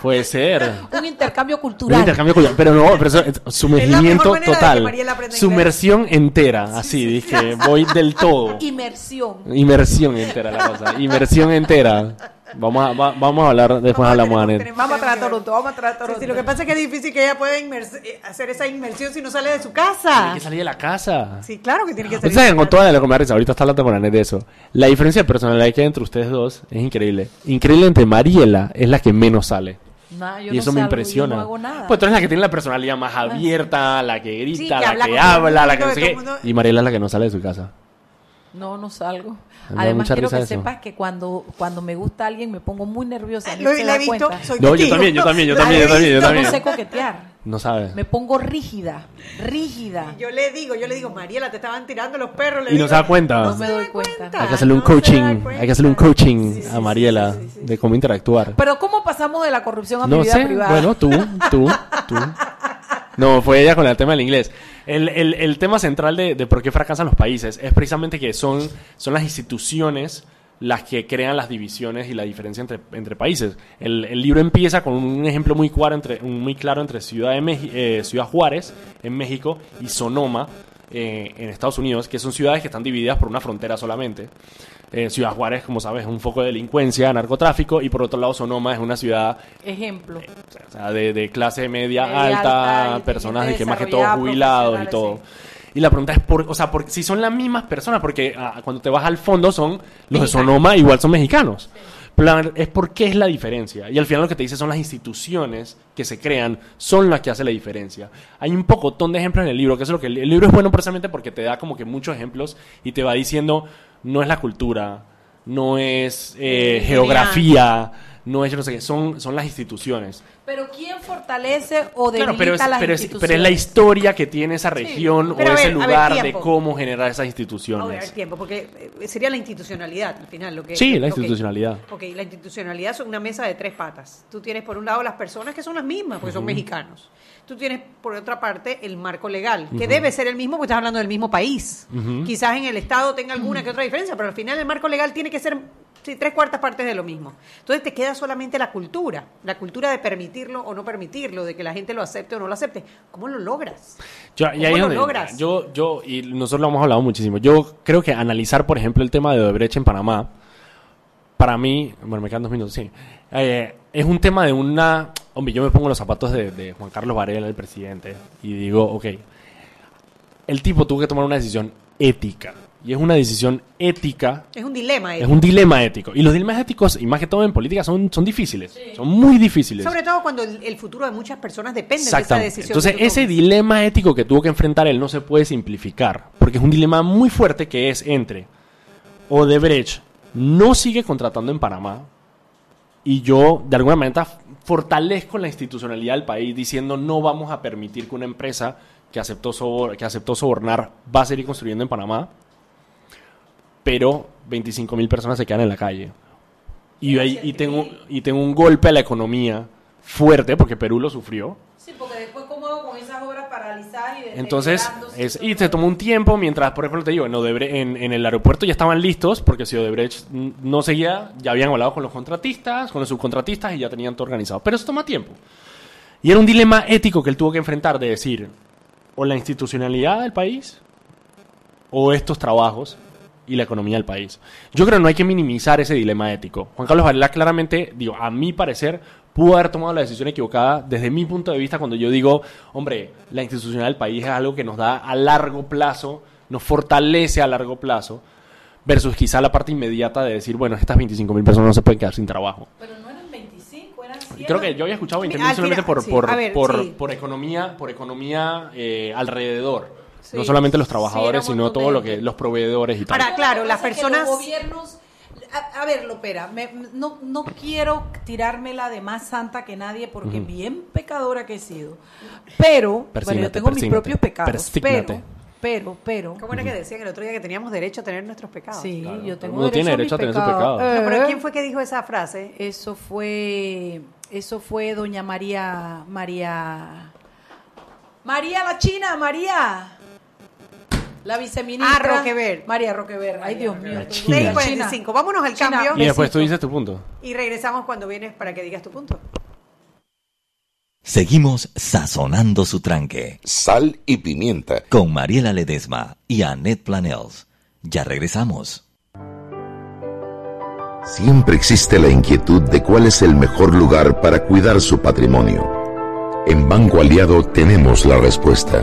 Puede ser. Un intercambio Un cultural. intercambio cultural. Pero no, pero eso es sumergimiento total. Sumersión entera. Así, dije. Voy del todo. Inmersión. Inmersión entera la cosa. Inmersión entera. Vamos a, va- vamos a hablar, después hablamos, Anet. Vamos a traer a Toronto, vamos a traer a Toronto. sí, lo que pasa es que es difícil que ella pueda eh, hacer esa inmersión si no sale de su casa. Tiene que salir de la casa. Sí, claro que tiene que Ustedes salir. saben, con toda la risa, ahorita está hablando con Anet de eso. La diferencia de personalidad que hay entre ustedes dos es increíble. Increíble entre Mariela es la que menos sale. Nah, yo y no eso me salgo, impresiona. Yo no hago nada. Pues tú eres la que tiene la personalidad más abierta, la que grita, Sí, que la habla que habla, la que no sé de qué. Y Mariela es la que no sale de su casa. No, no salgo. Además, quiero que eso. sepas que cuando, cuando me gusta alguien me pongo muy nerviosa. Lo- se la he visto, soy No, yo también, yo también, yo La también, yo también, yo también. No sé coquetear. No sabes. Me pongo rígida, rígida. Yo le digo, yo le digo, Mariela, te estaban tirando los perros. Le Y no se da cuenta. No me doy cuenta. Hay que hacerle un no coaching, hay que hacerle un coaching a Mariela de cómo interactuar. Pero ¿cómo pasamos de la corrupción a mi No vida sé, privada? bueno, tú, tú, tú. No, fue ella con el tema del inglés. El, el- tema central de, de por qué fracasan los países es precisamente que son, son las instituciones las que crean las divisiones y la diferencia entre, entre países. El, el libro empieza con un ejemplo muy claro entre, muy claro entre Ciudad, de eh, Ciudad Juárez, en México, y Sonoma, eh, en Estados Unidos, que son ciudades que están divididas por una frontera solamente. Eh, ciudad Juárez, como sabes, es un foco de delincuencia, narcotráfico, y por otro lado Sonoma es una ciudad Ejemplo. o sea, de, de clase media, Media alta, personas de que más que todo jubilados y todo. Y la pregunta es, por, o sea, por, si son las mismas personas, porque ah, cuando te vas al fondo son los de. Sonoma, igual son mexicanos. Pero la- es por qué es la diferencia. Y al final lo que te dice son las instituciones que se crean, son las que hacen la diferencia. Hay un pocotón de ejemplos en el libro, que es lo que el, el libro es bueno precisamente porque te da como que muchos ejemplos y te va diciendo, no es la cultura, no es eh, geografía, no es yo no sé qué, son, son las instituciones. Pero ¿quién fortalece o debilita Claro, pero es, las pero, es, instituciones? pero es la historia que tiene esa región o ese ver, a ver, lugar de cómo generar esas A ver, instituciones. tiempo, porque eh, sería la institucionalidad al final. Lo que, Sí, la institucionalidad. Ok, la institucionalidad son una mesa de tres patas. Tú tienes por un lado las personas que son las mismas, porque son mexicanos. Tú tienes por otra parte el marco legal, que debe ser el mismo porque estás hablando del mismo país. Quizás en el Estado tenga alguna que otra diferencia, pero al final el marco legal tiene que ser sí, tres cuartas partes de lo mismo. Entonces te queda solamente la cultura, la cultura de permitirlo o no permitirlo, de que la gente lo acepte o no lo acepte. ¿Cómo lo logras? Yo, ¿Cómo ahí lo logras? Yo, yo, y nosotros lo hemos hablado muchísimo. Yo creo que analizar, por ejemplo, el tema de Odebrecht en Panamá, para mí, bueno, me quedan dos minutos, sí, eh, es un tema de una... Hombre, yo me pongo los zapatos de, de Juan Carlos Varela, el presidente, y digo, ok, el tipo tuvo que tomar una decisión ética. Y es una decisión ética Es un dilema. Es un dilema ético. Y los dilemas éticos, y más que todo en política, son, son difíciles. Son muy difíciles. Sobre todo cuando el, el futuro de muchas personas depende de esa decisión. Entonces, ese dilema ético que tuvo que enfrentar él no se puede simplificar. Porque es un dilema muy fuerte que es entre Odebrecht no sigue contratando en Panamá y yo, de alguna manera, fortalezco la institucionalidad del país diciendo no vamos a permitir que una empresa que aceptó, sobor- que aceptó sobornar va a seguir construyendo en Panamá, pero 25 mil personas se quedan en la calle. Y, y, tengo, y tengo un golpe a la economía fuerte, porque Perú lo sufrió. Sí, porque después y Entonces, es, y se tomó un tiempo mientras, por ejemplo, te digo, en, Odebre- en, en el aeropuerto ya estaban listos, porque si Odebrecht no seguía, ya habían hablado con los contratistas, con los subcontratistas y ya tenían todo organizado. Pero eso toma tiempo. Y era un dilema ético que él tuvo que enfrentar de decir, o la institucionalidad del país, o estos trabajos y la economía del país. Yo creo que no hay que minimizar ese dilema ético. Juan Carlos Varela claramente, digo, a mi parecer, pudo haber tomado la decisión equivocada desde mi punto de vista cuando yo digo, hombre, la institucionalidad del país es algo que nos da a largo plazo, nos fortalece a largo plazo, versus quizá la parte inmediata de decir, bueno, estas 25 mil personas no se pueden quedar sin trabajo. Pero no eran 25, eran 100. Creo que yo había escuchado 20 Al solamente final, por, sí. por, ver, por, sí. por economía, por economía eh, alrededor. Sí. No solamente los trabajadores, sino todo lo que los proveedores y tal. Ahora, claro, las pasa es que personas... los gobiernos... A, a ver, Lopera, me- no, no quiero tirármela de más santa que nadie porque bien pecadora que he sido. Pero, bueno, yo tengo mis propios pecados. persígnate. Pero, pero, pero... ¿Cómo era que decían el otro día que teníamos derecho a tener nuestros pecados? Sí, yo tengo Uno tiene derecho a mis tener su pecado. No, pero Eh, ¿quién fue que dijo esa frase? Eso fue, eso fue doña María, María, María la China, María, la viceministra. Ah, Roquever. María Roquever. Ay, Dios mío. La estoy- China. 6.45. Vámonos al China. cambio Y después tú dices tu punto. y regresamos cuando vienes para que digas tu punto. Seguimos sazonando su tranque. Sal y pimienta. Con Mariela Ledesma y Annette Planels. Ya regresamos. Siempre existe la inquietud de cuál es el mejor lugar para cuidar su patrimonio. En Banco Aliado tenemos la respuesta.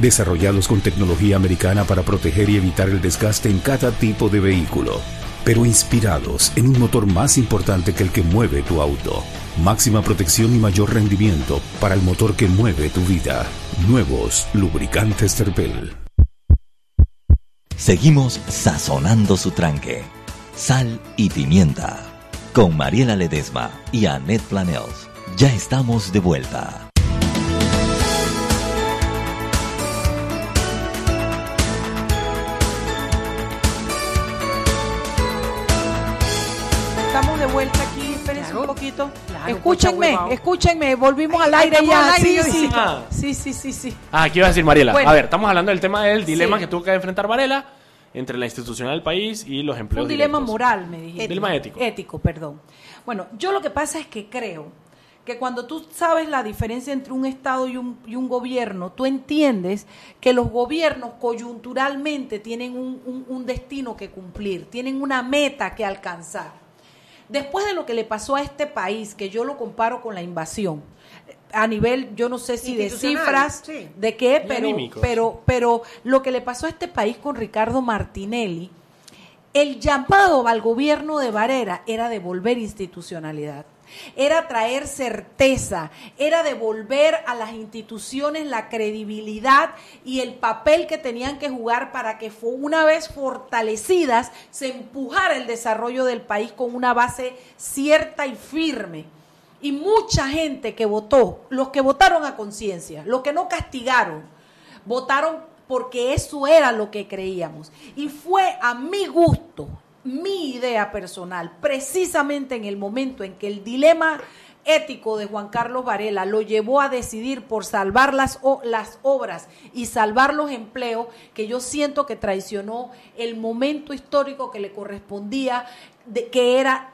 desarrollados con tecnología americana para proteger y evitar el desgaste en cada tipo de vehículo, pero inspirados en un motor más importante que el que mueve tu auto. Máxima protección y mayor rendimiento para el motor que mueve tu vida. Nuevos lubricantes Terpel. Seguimos sazonando su tranque. Sal y pimienta. Con Mariela Ledesma y Annette Planels. Ya estamos de vuelta. Poquito. Claro, escúchenme, escúchenme, volvimos al aire ya. al aire, sí, sí. Ah. sí, sí, sí, sí. Ah, ¿qué iba a decir Mariela? Bueno. a ver, estamos hablando del tema del dilema Sí. que tuvo que enfrentar Varela entre la institucional del país y los empleos un dilema directos. moral, me dijiste. Dilema ético. Ético, perdón. Bueno, yo lo que pasa es que creo que cuando tú sabes la diferencia entre un Estado y un, y un gobierno, tú entiendes que los gobiernos coyunturalmente tienen un, un- un destino que cumplir, tienen una meta que alcanzar. Después de lo que le pasó a este país, que yo lo comparo con la invasión, a nivel, yo no sé si de cifras, sí. de qué, pero, pero, pero lo que le pasó a este país con Ricardo Martinelli, el llamado al gobierno de Varela era devolver institucionalidad, era traer certeza, era devolver a las instituciones la credibilidad y el papel que tenían que jugar para que una vez fortalecidas se empujara el desarrollo del país con una base cierta y firme. Y mucha gente que votó, los que votaron a conciencia, los que no castigaron, votaron porque eso era lo que creíamos. Y fue a mi gusto, mi idea personal, precisamente en el momento en que el dilema ético de Juan Carlos Varela lo llevó a decidir por salvar las, o- las obras y salvar los empleos, que yo siento que traicionó el momento histórico que le correspondía, de, que era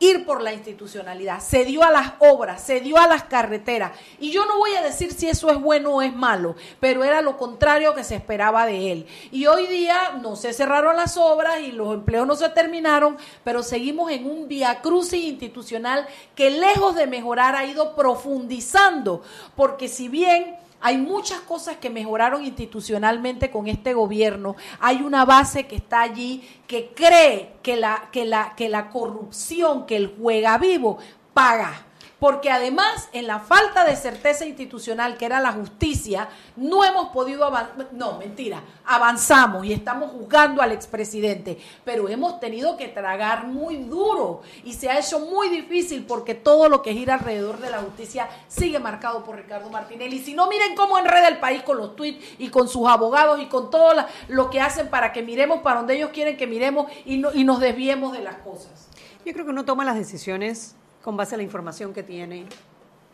ir por la institucionalidad, se dio a las obras, se dio a las carreteras. Y yo no voy a decir si eso es bueno o es malo, pero era lo contrario que se esperaba de él. Y hoy día no se cerraron las obras y los empleos no se terminaron, pero seguimos en un viacrucis institucional que lejos de mejorar ha ido profundizando, porque si bien hay muchas cosas que mejoraron institucionalmente con este gobierno. Hay una base que está allí que cree que la, que la, que la corrupción, que el juega vivo, paga. Porque además, en la falta de certeza institucional, que era la justicia, no hemos podido avanzar. No, mentira. Avanzamos y estamos juzgando al expresidente. Pero hemos tenido que tragar muy duro y se ha hecho muy difícil porque todo lo que gira alrededor de la justicia sigue marcado por Ricardo Martinelli. Si no, miren cómo enreda el país con los tweets y con sus abogados y con todo lo que hacen para que miremos para donde ellos quieren que miremos y, no- y nos desviemos de las cosas. Yo creo que uno toma las decisiones con base a la información que tiene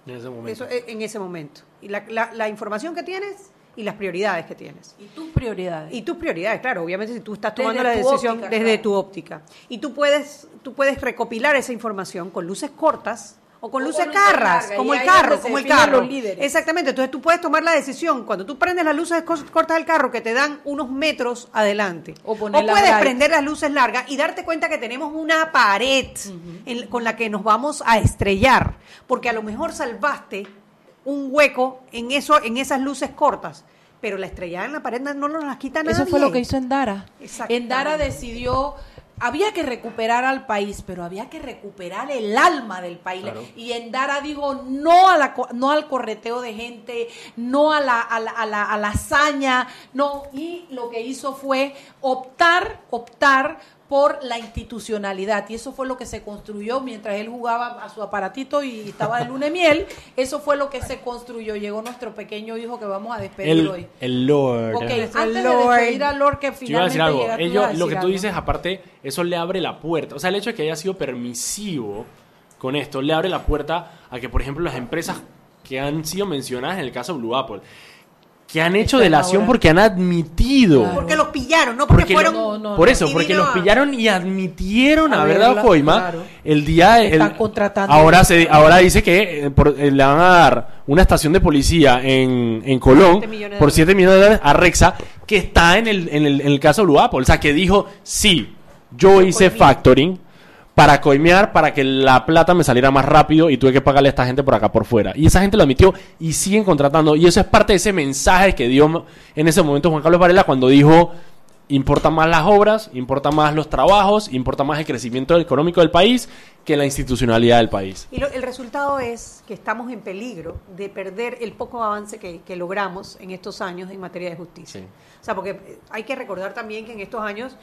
En ese momento. Eso eh, en ese momento. Y la, la- la información que tienes y las prioridades que tienes. Y tus prioridades. Y tus prioridades, claro, obviamente si tú estás Desde tomando la decisión óptica, desde claro. tu óptica. Y tú puedes, tú puedes recopilar esa información con luces cortas o con O luces con carras, como el carro, como el carro. los líderes. Exactamente, entonces tú puedes tomar la decisión cuando tú prendes las luces cortas del carro que te dan unos metros adelante. O, poner las puedes prender las luces largas y darte cuenta que tenemos una pared en- con la que nos vamos a estrellar, porque a lo mejor salvaste un hueco en eso en esas luces cortas, pero la estrellada en la pared no nos las quita nadie. Eso fue lo que hizo Endara. Endara decidió, había que recuperar al país, pero había que recuperar el alma del país. Claro. Y Endara dijo no, a la, no al correteo de gente, no a la, a, la, a, la, a la hazaña, no. Y lo que hizo fue optar, optar por la institucionalidad y eso fue lo que se construyó mientras él jugaba a su aparatito y estaba de luna de miel eso fue lo que se construyó llegó nuestro pequeño hijo que vamos a despedir hoy El, el Lord. Ok, Nuestro antes de Lord. despedir a Lord que Yo iba a finalmente decir algo. llega, tú Ello- ibas a lo que tú algo. dices, aparte, eso le abre la puerta. O sea, el hecho de que haya sido permisivo con esto, le abre la puerta a que, por ejemplo, las empresas que han sido mencionadas en el caso Blue Apple, que han hecho delación ahora- porque han admitido. Porque los pillaron, no porque, Porque fueron. No, no, por eso, porque los pillaron y admitieron A verdad verla, Coima claro. el día el- Están contratando. ahora se ahora dice que eh, por- eh, le van a dar una estación de policía en, en Colón por dólares. 7 millones de dólares a Rexa que está en el, en el, en el caso Blue Apple, o sea que dijo sí yo hice factoring para coimear, para que la plata me saliera más rápido y tuve que pagarle a esta gente por acá por fuera. Y esa gente lo admitió y siguen contratando. Y eso es parte de ese mensaje que dio en ese momento Juan Carlos Varela cuando dijo, importan más las obras, importa más los trabajos, importa más el crecimiento económico del país que la institucionalidad del país. Y lo- el resultado es que estamos en peligro de perder el poco avance que, que logramos en estos años en materia de justicia. Sí. O sea, porque hay que recordar también que en estos años,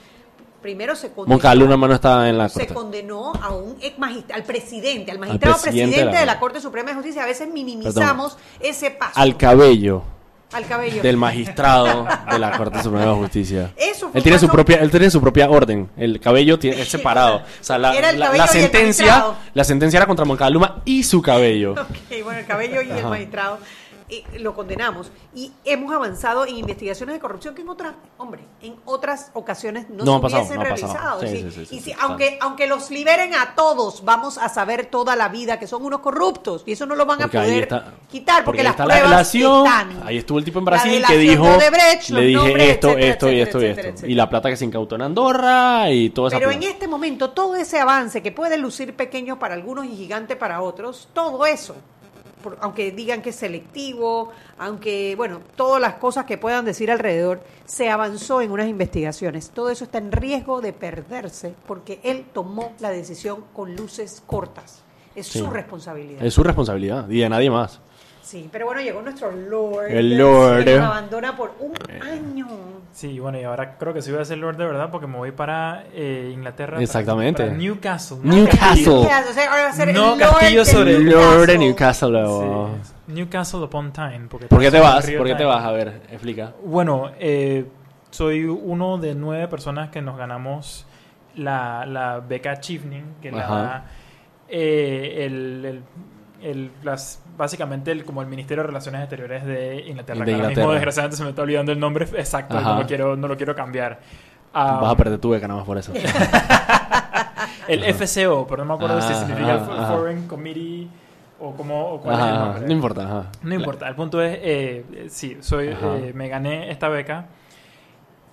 primero se condenó, Monca Luna mano está en la se condenó a un ex al presidente, al magistrado presidente presidente, de la Corte Suprema de Justicia. A veces minimizamos ese paso Al cabello al cabello. del magistrado de la Corte Suprema de Justicia. Eso fue Él tiene su propia, él tiene su propia orden. El cabello tiene, es separado. O sea, la, la- sentencia, la sentencia era contra Moncaluma y su cabello. Ok, bueno, el cabello y el magistrado eh, lo condenamos. Y hemos avanzado en investigaciones de corrupción que en otras, hombre, en otras ocasiones no, No se pasado, hubiesen no realizado. Sí, Sí, sí, sí, sí, y si- aunque, aunque los liberen a todos, vamos a saber toda la vida que son unos corruptos. Y eso no lo van Porque a poder está- quitar porque, ahí las la pruebas delación. están. Ahí estuvo el tipo en La Brasil que dijo, los le dije nombres, esto, etcétera, esto y etcétera, esto y esto. Y la plata que se incautó en Andorra y todo eso. Pero en este momento, todo ese avance que puede lucir pequeño para algunos y gigante para otros, todo eso, por- aunque digan que es selectivo, aunque, bueno, todas las cosas que puedan decir alrededor, se avanzó en unas investigaciones. Todo eso está en riesgo de perderse porque él tomó la decisión con luces cortas. Es Sí. su responsabilidad. Es su responsabilidad y de nadie más. Sí, pero bueno, llegó nuestro Lord. El Lord. que nos abandona por un año. Sí, bueno, y ahora creo que sí voy a ser Lord de verdad porque me voy para eh, Inglaterra. Exactamente. Para, Newcastle. Newcastle. O sea, ahora va a ser el No Lord castillo de sobre- Lord de Newcastle. Sí, Newcastle upon Tyne. porque ¿Por qué te vas? el ¿Por qué te vas? A ver, explica. Bueno, eh, soy uno de nueve personas que nos ganamos la, la beca Achieving, que la Ajá. eh, el, el- el- las, básicamente el, como el Ministerio de Relaciones Exteriores de Inglaterra. De ahora mismo, Inglaterra. desgraciadamente, se me está olvidando el nombre exacto, Ajá. no lo, quiero, no lo quiero cambiar. Ah, Vas a perder tu beca nada más por eso. el Ajá. FCO, pero no me acuerdo si Ah, significa ajá, ajá. Foreign Committee o, cómo, o cuál es el Ajá, nombre. no importa. ajá. No importa, el punto es, eh, sí, soy, Ajá. eh, me gané esta beca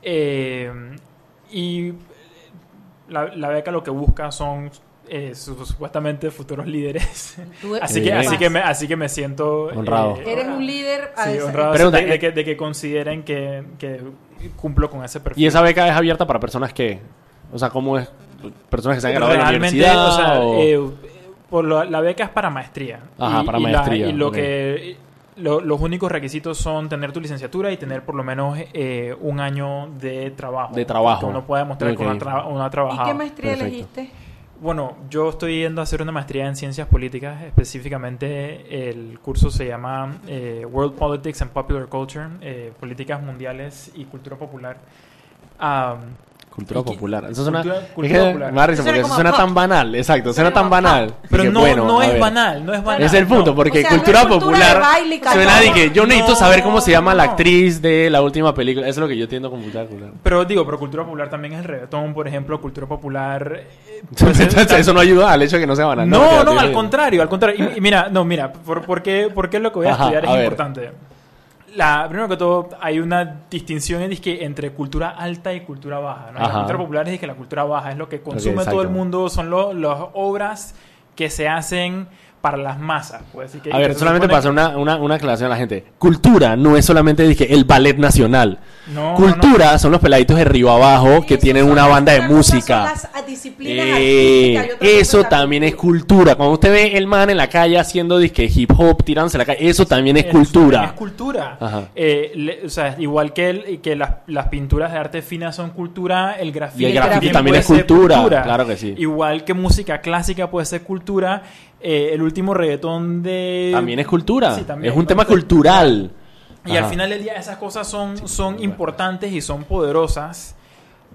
eh, y la, la beca lo que busca son eh, su- supuestamente futuros líderes. Así, Sí. que, así, que me, así que me siento... Honrado. eh, Eres un líder a Sí, esa- honrado Pregunta, de, de eh, que, de que consideren que, que cumplo con ese perfil. ¿Y esa beca es abierta para personas que, o sea, cómo es? Personas que se han graduado de la Realmente, universidad o sea, o- eh, por lo- la beca es para maestría. Ajá, para la- maestría, y lo que lo- los únicos requisitos son tener tu licenciatura y tener por lo menos eh, un año de trabajo. De trabajo. Que uno pueda demostrar que Ok. uno ha, tra- uno ha ¿Y qué maestría Perfecto. elegiste? Bueno, yo estoy yendo a hacer una maestría en ciencias políticas. Específicamente, el curso se llama eh, World Politics and Popular Culture, eh, Políticas Mundiales y Cultura Popular. Cultura popular. Eso suena, Cultura- es cultura que popular. Suena porque eso como suena tan banal. Exacto, suena tan banal. Pero no, bueno, no es banal, no es banal. Es el punto, porque O sea, no es cultura popular suena de que yo necesito No, saber cómo se llama la actriz de la última película. Eso es lo que yo entiendo con cultura popular. Pero digo, pero cultura popular también es el reggaetón, por ejemplo, cultura popular. eh, puede ser- eso no ayuda al hecho de que no sea banal. No, no, al contrario, al contrario. Y, y mira, no, mira, por, por qué, por qué lo que voy a Ajá, estudiar es ver. importante. La, primero que todo, hay una distinción en, dizque, entre cultura alta y cultura baja. ¿no? La cultura popular es que la cultura baja es lo que consume todo el mundo, son lo- las obras que se hacen para las masas. Pues, que- A ver, solamente supone para hacer una, una, una aclaración a la gente. Cultura no es solamente dije, el ballet nacional. No, Cultura son los peladitos de Río Abajo que tienen una banda de música. las disciplinas Eh, eso también es cultura. Cuando usted ve el man en la calle haciendo disque hip hop, tirándose a la calle, eso también es Es cultura. cultura. Ajá. Eh, le- o sea, igual que, el, que las, las pinturas de arte fina son cultura, el graffiti, Y el graffiti también puede es ser cultura, claro que sí. Igual que música clásica puede ser cultura. Eh, el último reggaetón de... También es cultura. Sí, también, es un ¿no? tema cultural. Y al final del día esas cosas son, son importantes y son poderosas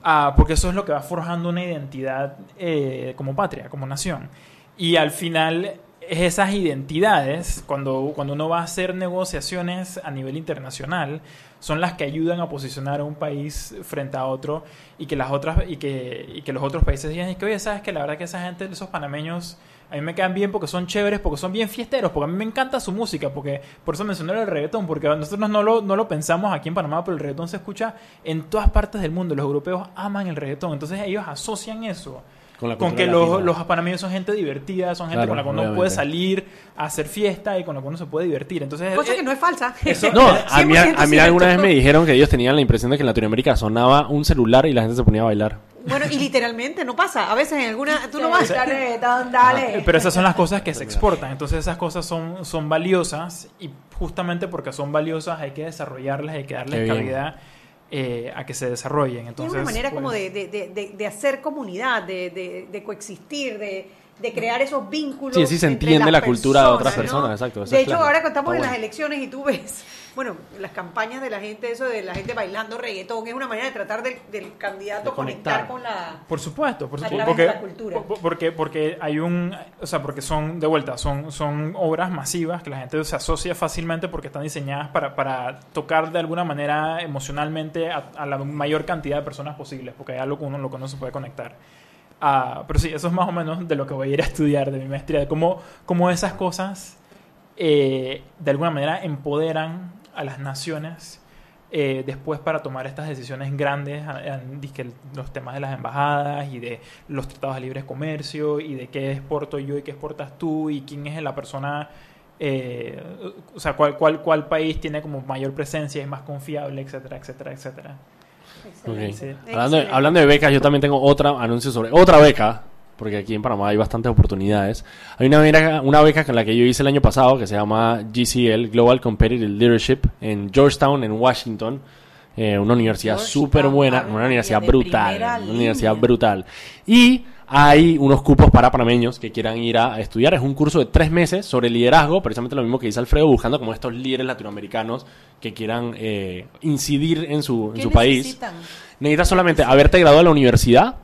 ah, porque eso es lo que va forjando una identidad eh, como patria, como nación. Y al final esas identidades, cuando, cuando uno va a hacer negociaciones a nivel internacional, son las que ayudan a posicionar a un país frente a otro y que las otras y que, y que los otros países digan "Es que oye sabes que la verdad que esa gente esos panameños a mí me quedan bien porque son chéveres porque son bien fiesteros porque a mí me encanta su música porque por eso mencioné el reggaetón porque nosotros no lo, no lo pensamos aquí en Panamá pero el reggaetón se escucha en todas partes del mundo. Los europeos aman el reggaetón. Entonces ellos asocian eso Con la con cultura que los, los panameños son gente divertida, son gente Claro, con la que uno obviamente. puede salir a hacer fiesta y con la que uno se puede divertir. Entonces, Cosa eh, que no es falsa. No, a mí, a 100% mí alguna vez me dijeron que ellos tenían la impresión de que en Latinoamérica sonaba un celular y la gente se ponía a bailar. Bueno, y literalmente no pasa. A veces en alguna. Tú no Dale, vas. reggaetón, dale. Pero esas son las cosas que se exportan. Entonces esas cosas son, son valiosas y justamente porque son valiosas hay que desarrollarlas, hay que darles bien. Eh, a que se desarrollen. Es Entonces, una manera como pues, de, de, de, de- de hacer comunidad, de, de, de coexistir, de, de crear esos vínculos. Sí, sí se entiende la cultura de otras ¿no? personas, exacto, eso De es hecho, claro. ahora que estamos Está en las elecciones y tú ves, bueno, las campañas de la gente, eso de la gente bailando reggaetón, es una manera de tratar del, del candidato De conectar conectar. con la. Por supuesto, por a supuesto. Porque, la cultura. po- porque, porque hay un. O sea, porque son, de vuelta, son, son obras masivas que la gente se asocia fácilmente porque están diseñadas para, para tocar de alguna manera emocionalmente a, a la mayor cantidad de personas posibles, porque hay algo con uno, lo que uno se puede conectar. Ah, pero sí, eso es más o menos de lo que voy a ir a estudiar de mi maestría, de cómo, cómo esas cosas eh, de alguna manera empoderan a las naciones eh, después para tomar estas decisiones grandes, los temas de las embajadas y de los tratados de libre comercio y de qué exporto yo y qué exportas tú y quién es la persona, eh, o sea, cuál, cuál, cuál país tiene como mayor presencia y es más confiable, etcétera, etcétera, etcétera. Sí. Hablando, de, hablando de becas, yo también tengo otra anuncio sobre otra beca, porque aquí en Panamá hay bastantes oportunidades. Hay una beca, una beca con la que yo hice el año pasado que se llama GCL, Global Competitive Leadership, en Georgetown, en Washington. Eh, una universidad súper buena, una universidad brutal, una universidad línea. brutal. Y hay unos cupos para panameños que quieran ir a estudiar. Es un curso de tres meses sobre liderazgo, precisamente lo mismo que dice Alfredo, buscando como estos líderes latinoamericanos que quieran eh, incidir en su, en ¿Qué su país. necesitan? Necesitas solamente haberte graduado de la universidad,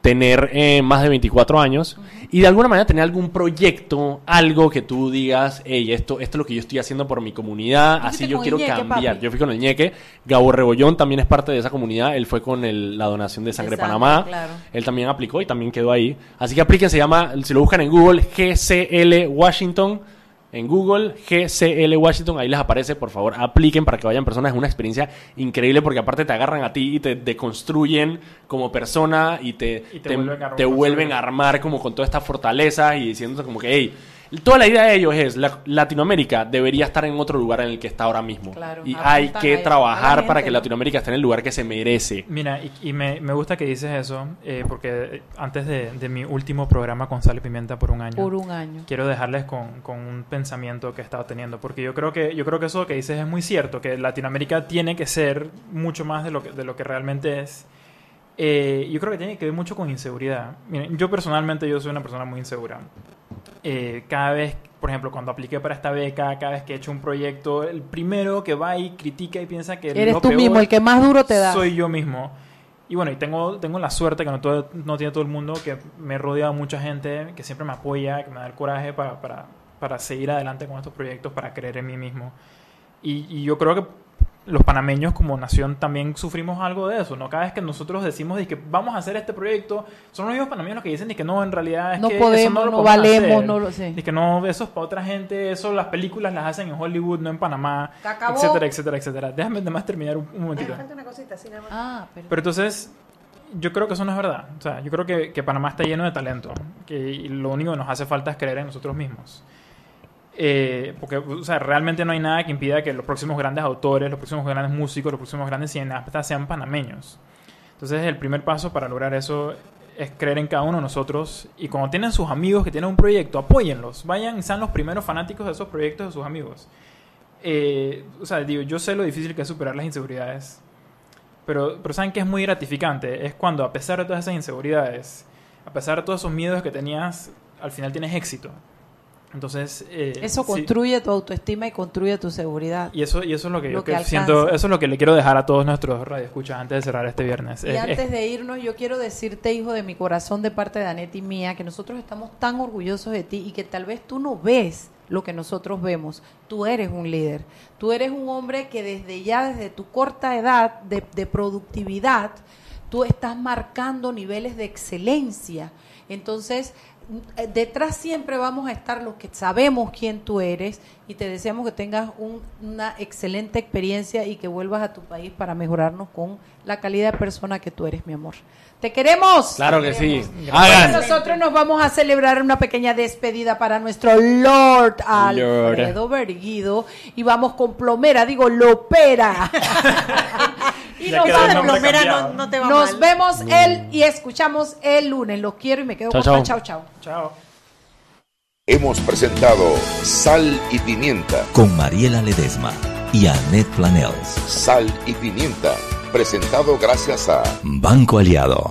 tener eh, más de 24 años y de alguna manera tener algún proyecto, algo que tú digas, hey, esto, esto es lo que yo estoy haciendo por mi comunidad, ¿Tú así yo quiero ñeque, cambiar. papi? Yo fui con el ñeque, Gabo Rebollón también es parte de esa comunidad, él fue con el- la donación de Sangre Panamá, claro. él también aplicó y también quedó ahí. Así que apliquen, se llama, si lo buscan en Google, GCL Washington. En Google, GCL Washington, ahí les aparece, por favor, apliquen para que vayan personas. Es una experiencia increíble porque aparte te agarran a ti y te deconstruyen como persona y te, Y te te- vuelven a te vuelven a armar como con toda esta fortaleza y diciéndote como que, hey, toda la idea de ellos es, la- Latinoamérica debería estar en otro lugar en el que está ahora mismo. Claro, y hay que trabajar para que ¿no? Latinoamérica esté en el lugar que se merece. Mira, y, y me, me gusta que dices eso, eh, porque eh, antes de, de mi último programa con Sal y Pimienta por un año, Por un año. quiero dejarles con, con un pensamiento que he estado teniendo, porque yo creo que yo creo que eso que dices es muy cierto, que Latinoamérica tiene que ser mucho más de lo que, de lo que realmente es. Eh, yo creo que tiene que ver mucho con inseguridad. Miren, yo personalmente yo soy una persona muy insegura. Eh, cada vez, por ejemplo, cuando apliqué para esta beca, cada vez que he hecho un proyecto, el primero que va y critica y piensa que Eres lo tú peor mismo, el que más duro te da. Soy yo mismo. Y bueno, y tengo, tengo la suerte que no, todo, no tiene todo el mundo, que me rodea mucha gente que siempre me apoya, que me da el coraje para, para, para seguir adelante con estos proyectos, para creer en mí mismo. Y, y yo creo que los panameños como nación también sufrimos algo de eso, ¿no? Cada vez que nosotros decimos de que vamos a hacer este proyecto, son los mismos panameños los que dicen de que no, en realidad es No que podemos, eso no, lo no valemos, hacer. no lo sé. Y que no, eso es para otra gente, eso las películas las hacen en Hollywood, no en Panamá, etcétera, etcétera, etcétera. Déjame además terminar un, un momentito. una cosita así nada más. Ah, perdón. Pero entonces, yo creo que eso no es verdad. O sea, yo creo que, que Panamá está lleno de talento. Que lo único que nos hace falta es creer en nosotros mismos. Eh, porque, o realmente no hay nada que impida que los próximos grandes autores, los próximos grandes músicos, los próximos grandes cineastas sean panameños. Entonces, el primer paso para lograr eso es creer en cada uno de nosotros. Y cuando tienen sus amigos que tienen un proyecto, apóyenlos. Vayan y sean los primeros fanáticos de esos proyectos de sus amigos. Eh, o sea, digo, yo sé lo difícil que es superar las inseguridades. Pero, pero saben que es muy gratificante. Es cuando, a pesar de todas esas inseguridades, a pesar de todos esos miedos que tenías, al final tienes éxito. Entonces, eh, Eso sí. construye tu autoestima y construye tu seguridad. Y eso, y eso es lo que Lo yo que siento, eso es lo que le quiero dejar a todos nuestros radioescuchas antes de cerrar este viernes. Y Es- es- antes de irnos, yo quiero decirte, hijo de mi corazón, de parte de Anet y mía, que nosotros estamos tan orgullosos de ti y que tal vez tú no ves lo que nosotros vemos. Tú eres un líder. Tú eres un hombre que desde ya, desde tu corta edad de, de productividad, tú estás marcando niveles de excelencia. Entonces, detrás siempre vamos a estar los que sabemos quién tú eres y te deseamos que tengas un- una excelente experiencia y que vuelvas a tu país para mejorarnos con la calidad de persona que tú eres, mi amor. Te queremos. Claro que sí. Bueno, nosotros nos vamos a celebrar una pequeña despedida para nuestro Lord Alfredo Berguido y vamos con plomera, digo lopera. y nos, quedó el vamos- nombre Plomera cambiado. no, no te va nos mal. vemos el y escuchamos el lunes. Los quiero y me quedo Chao, con chao. chao, chao. Chao. Hemos presentado Sal y Pimienta. Con Mariela Ledesma y Annette Planels. Sal y Pimienta. Presentado gracias a Banco Aliado.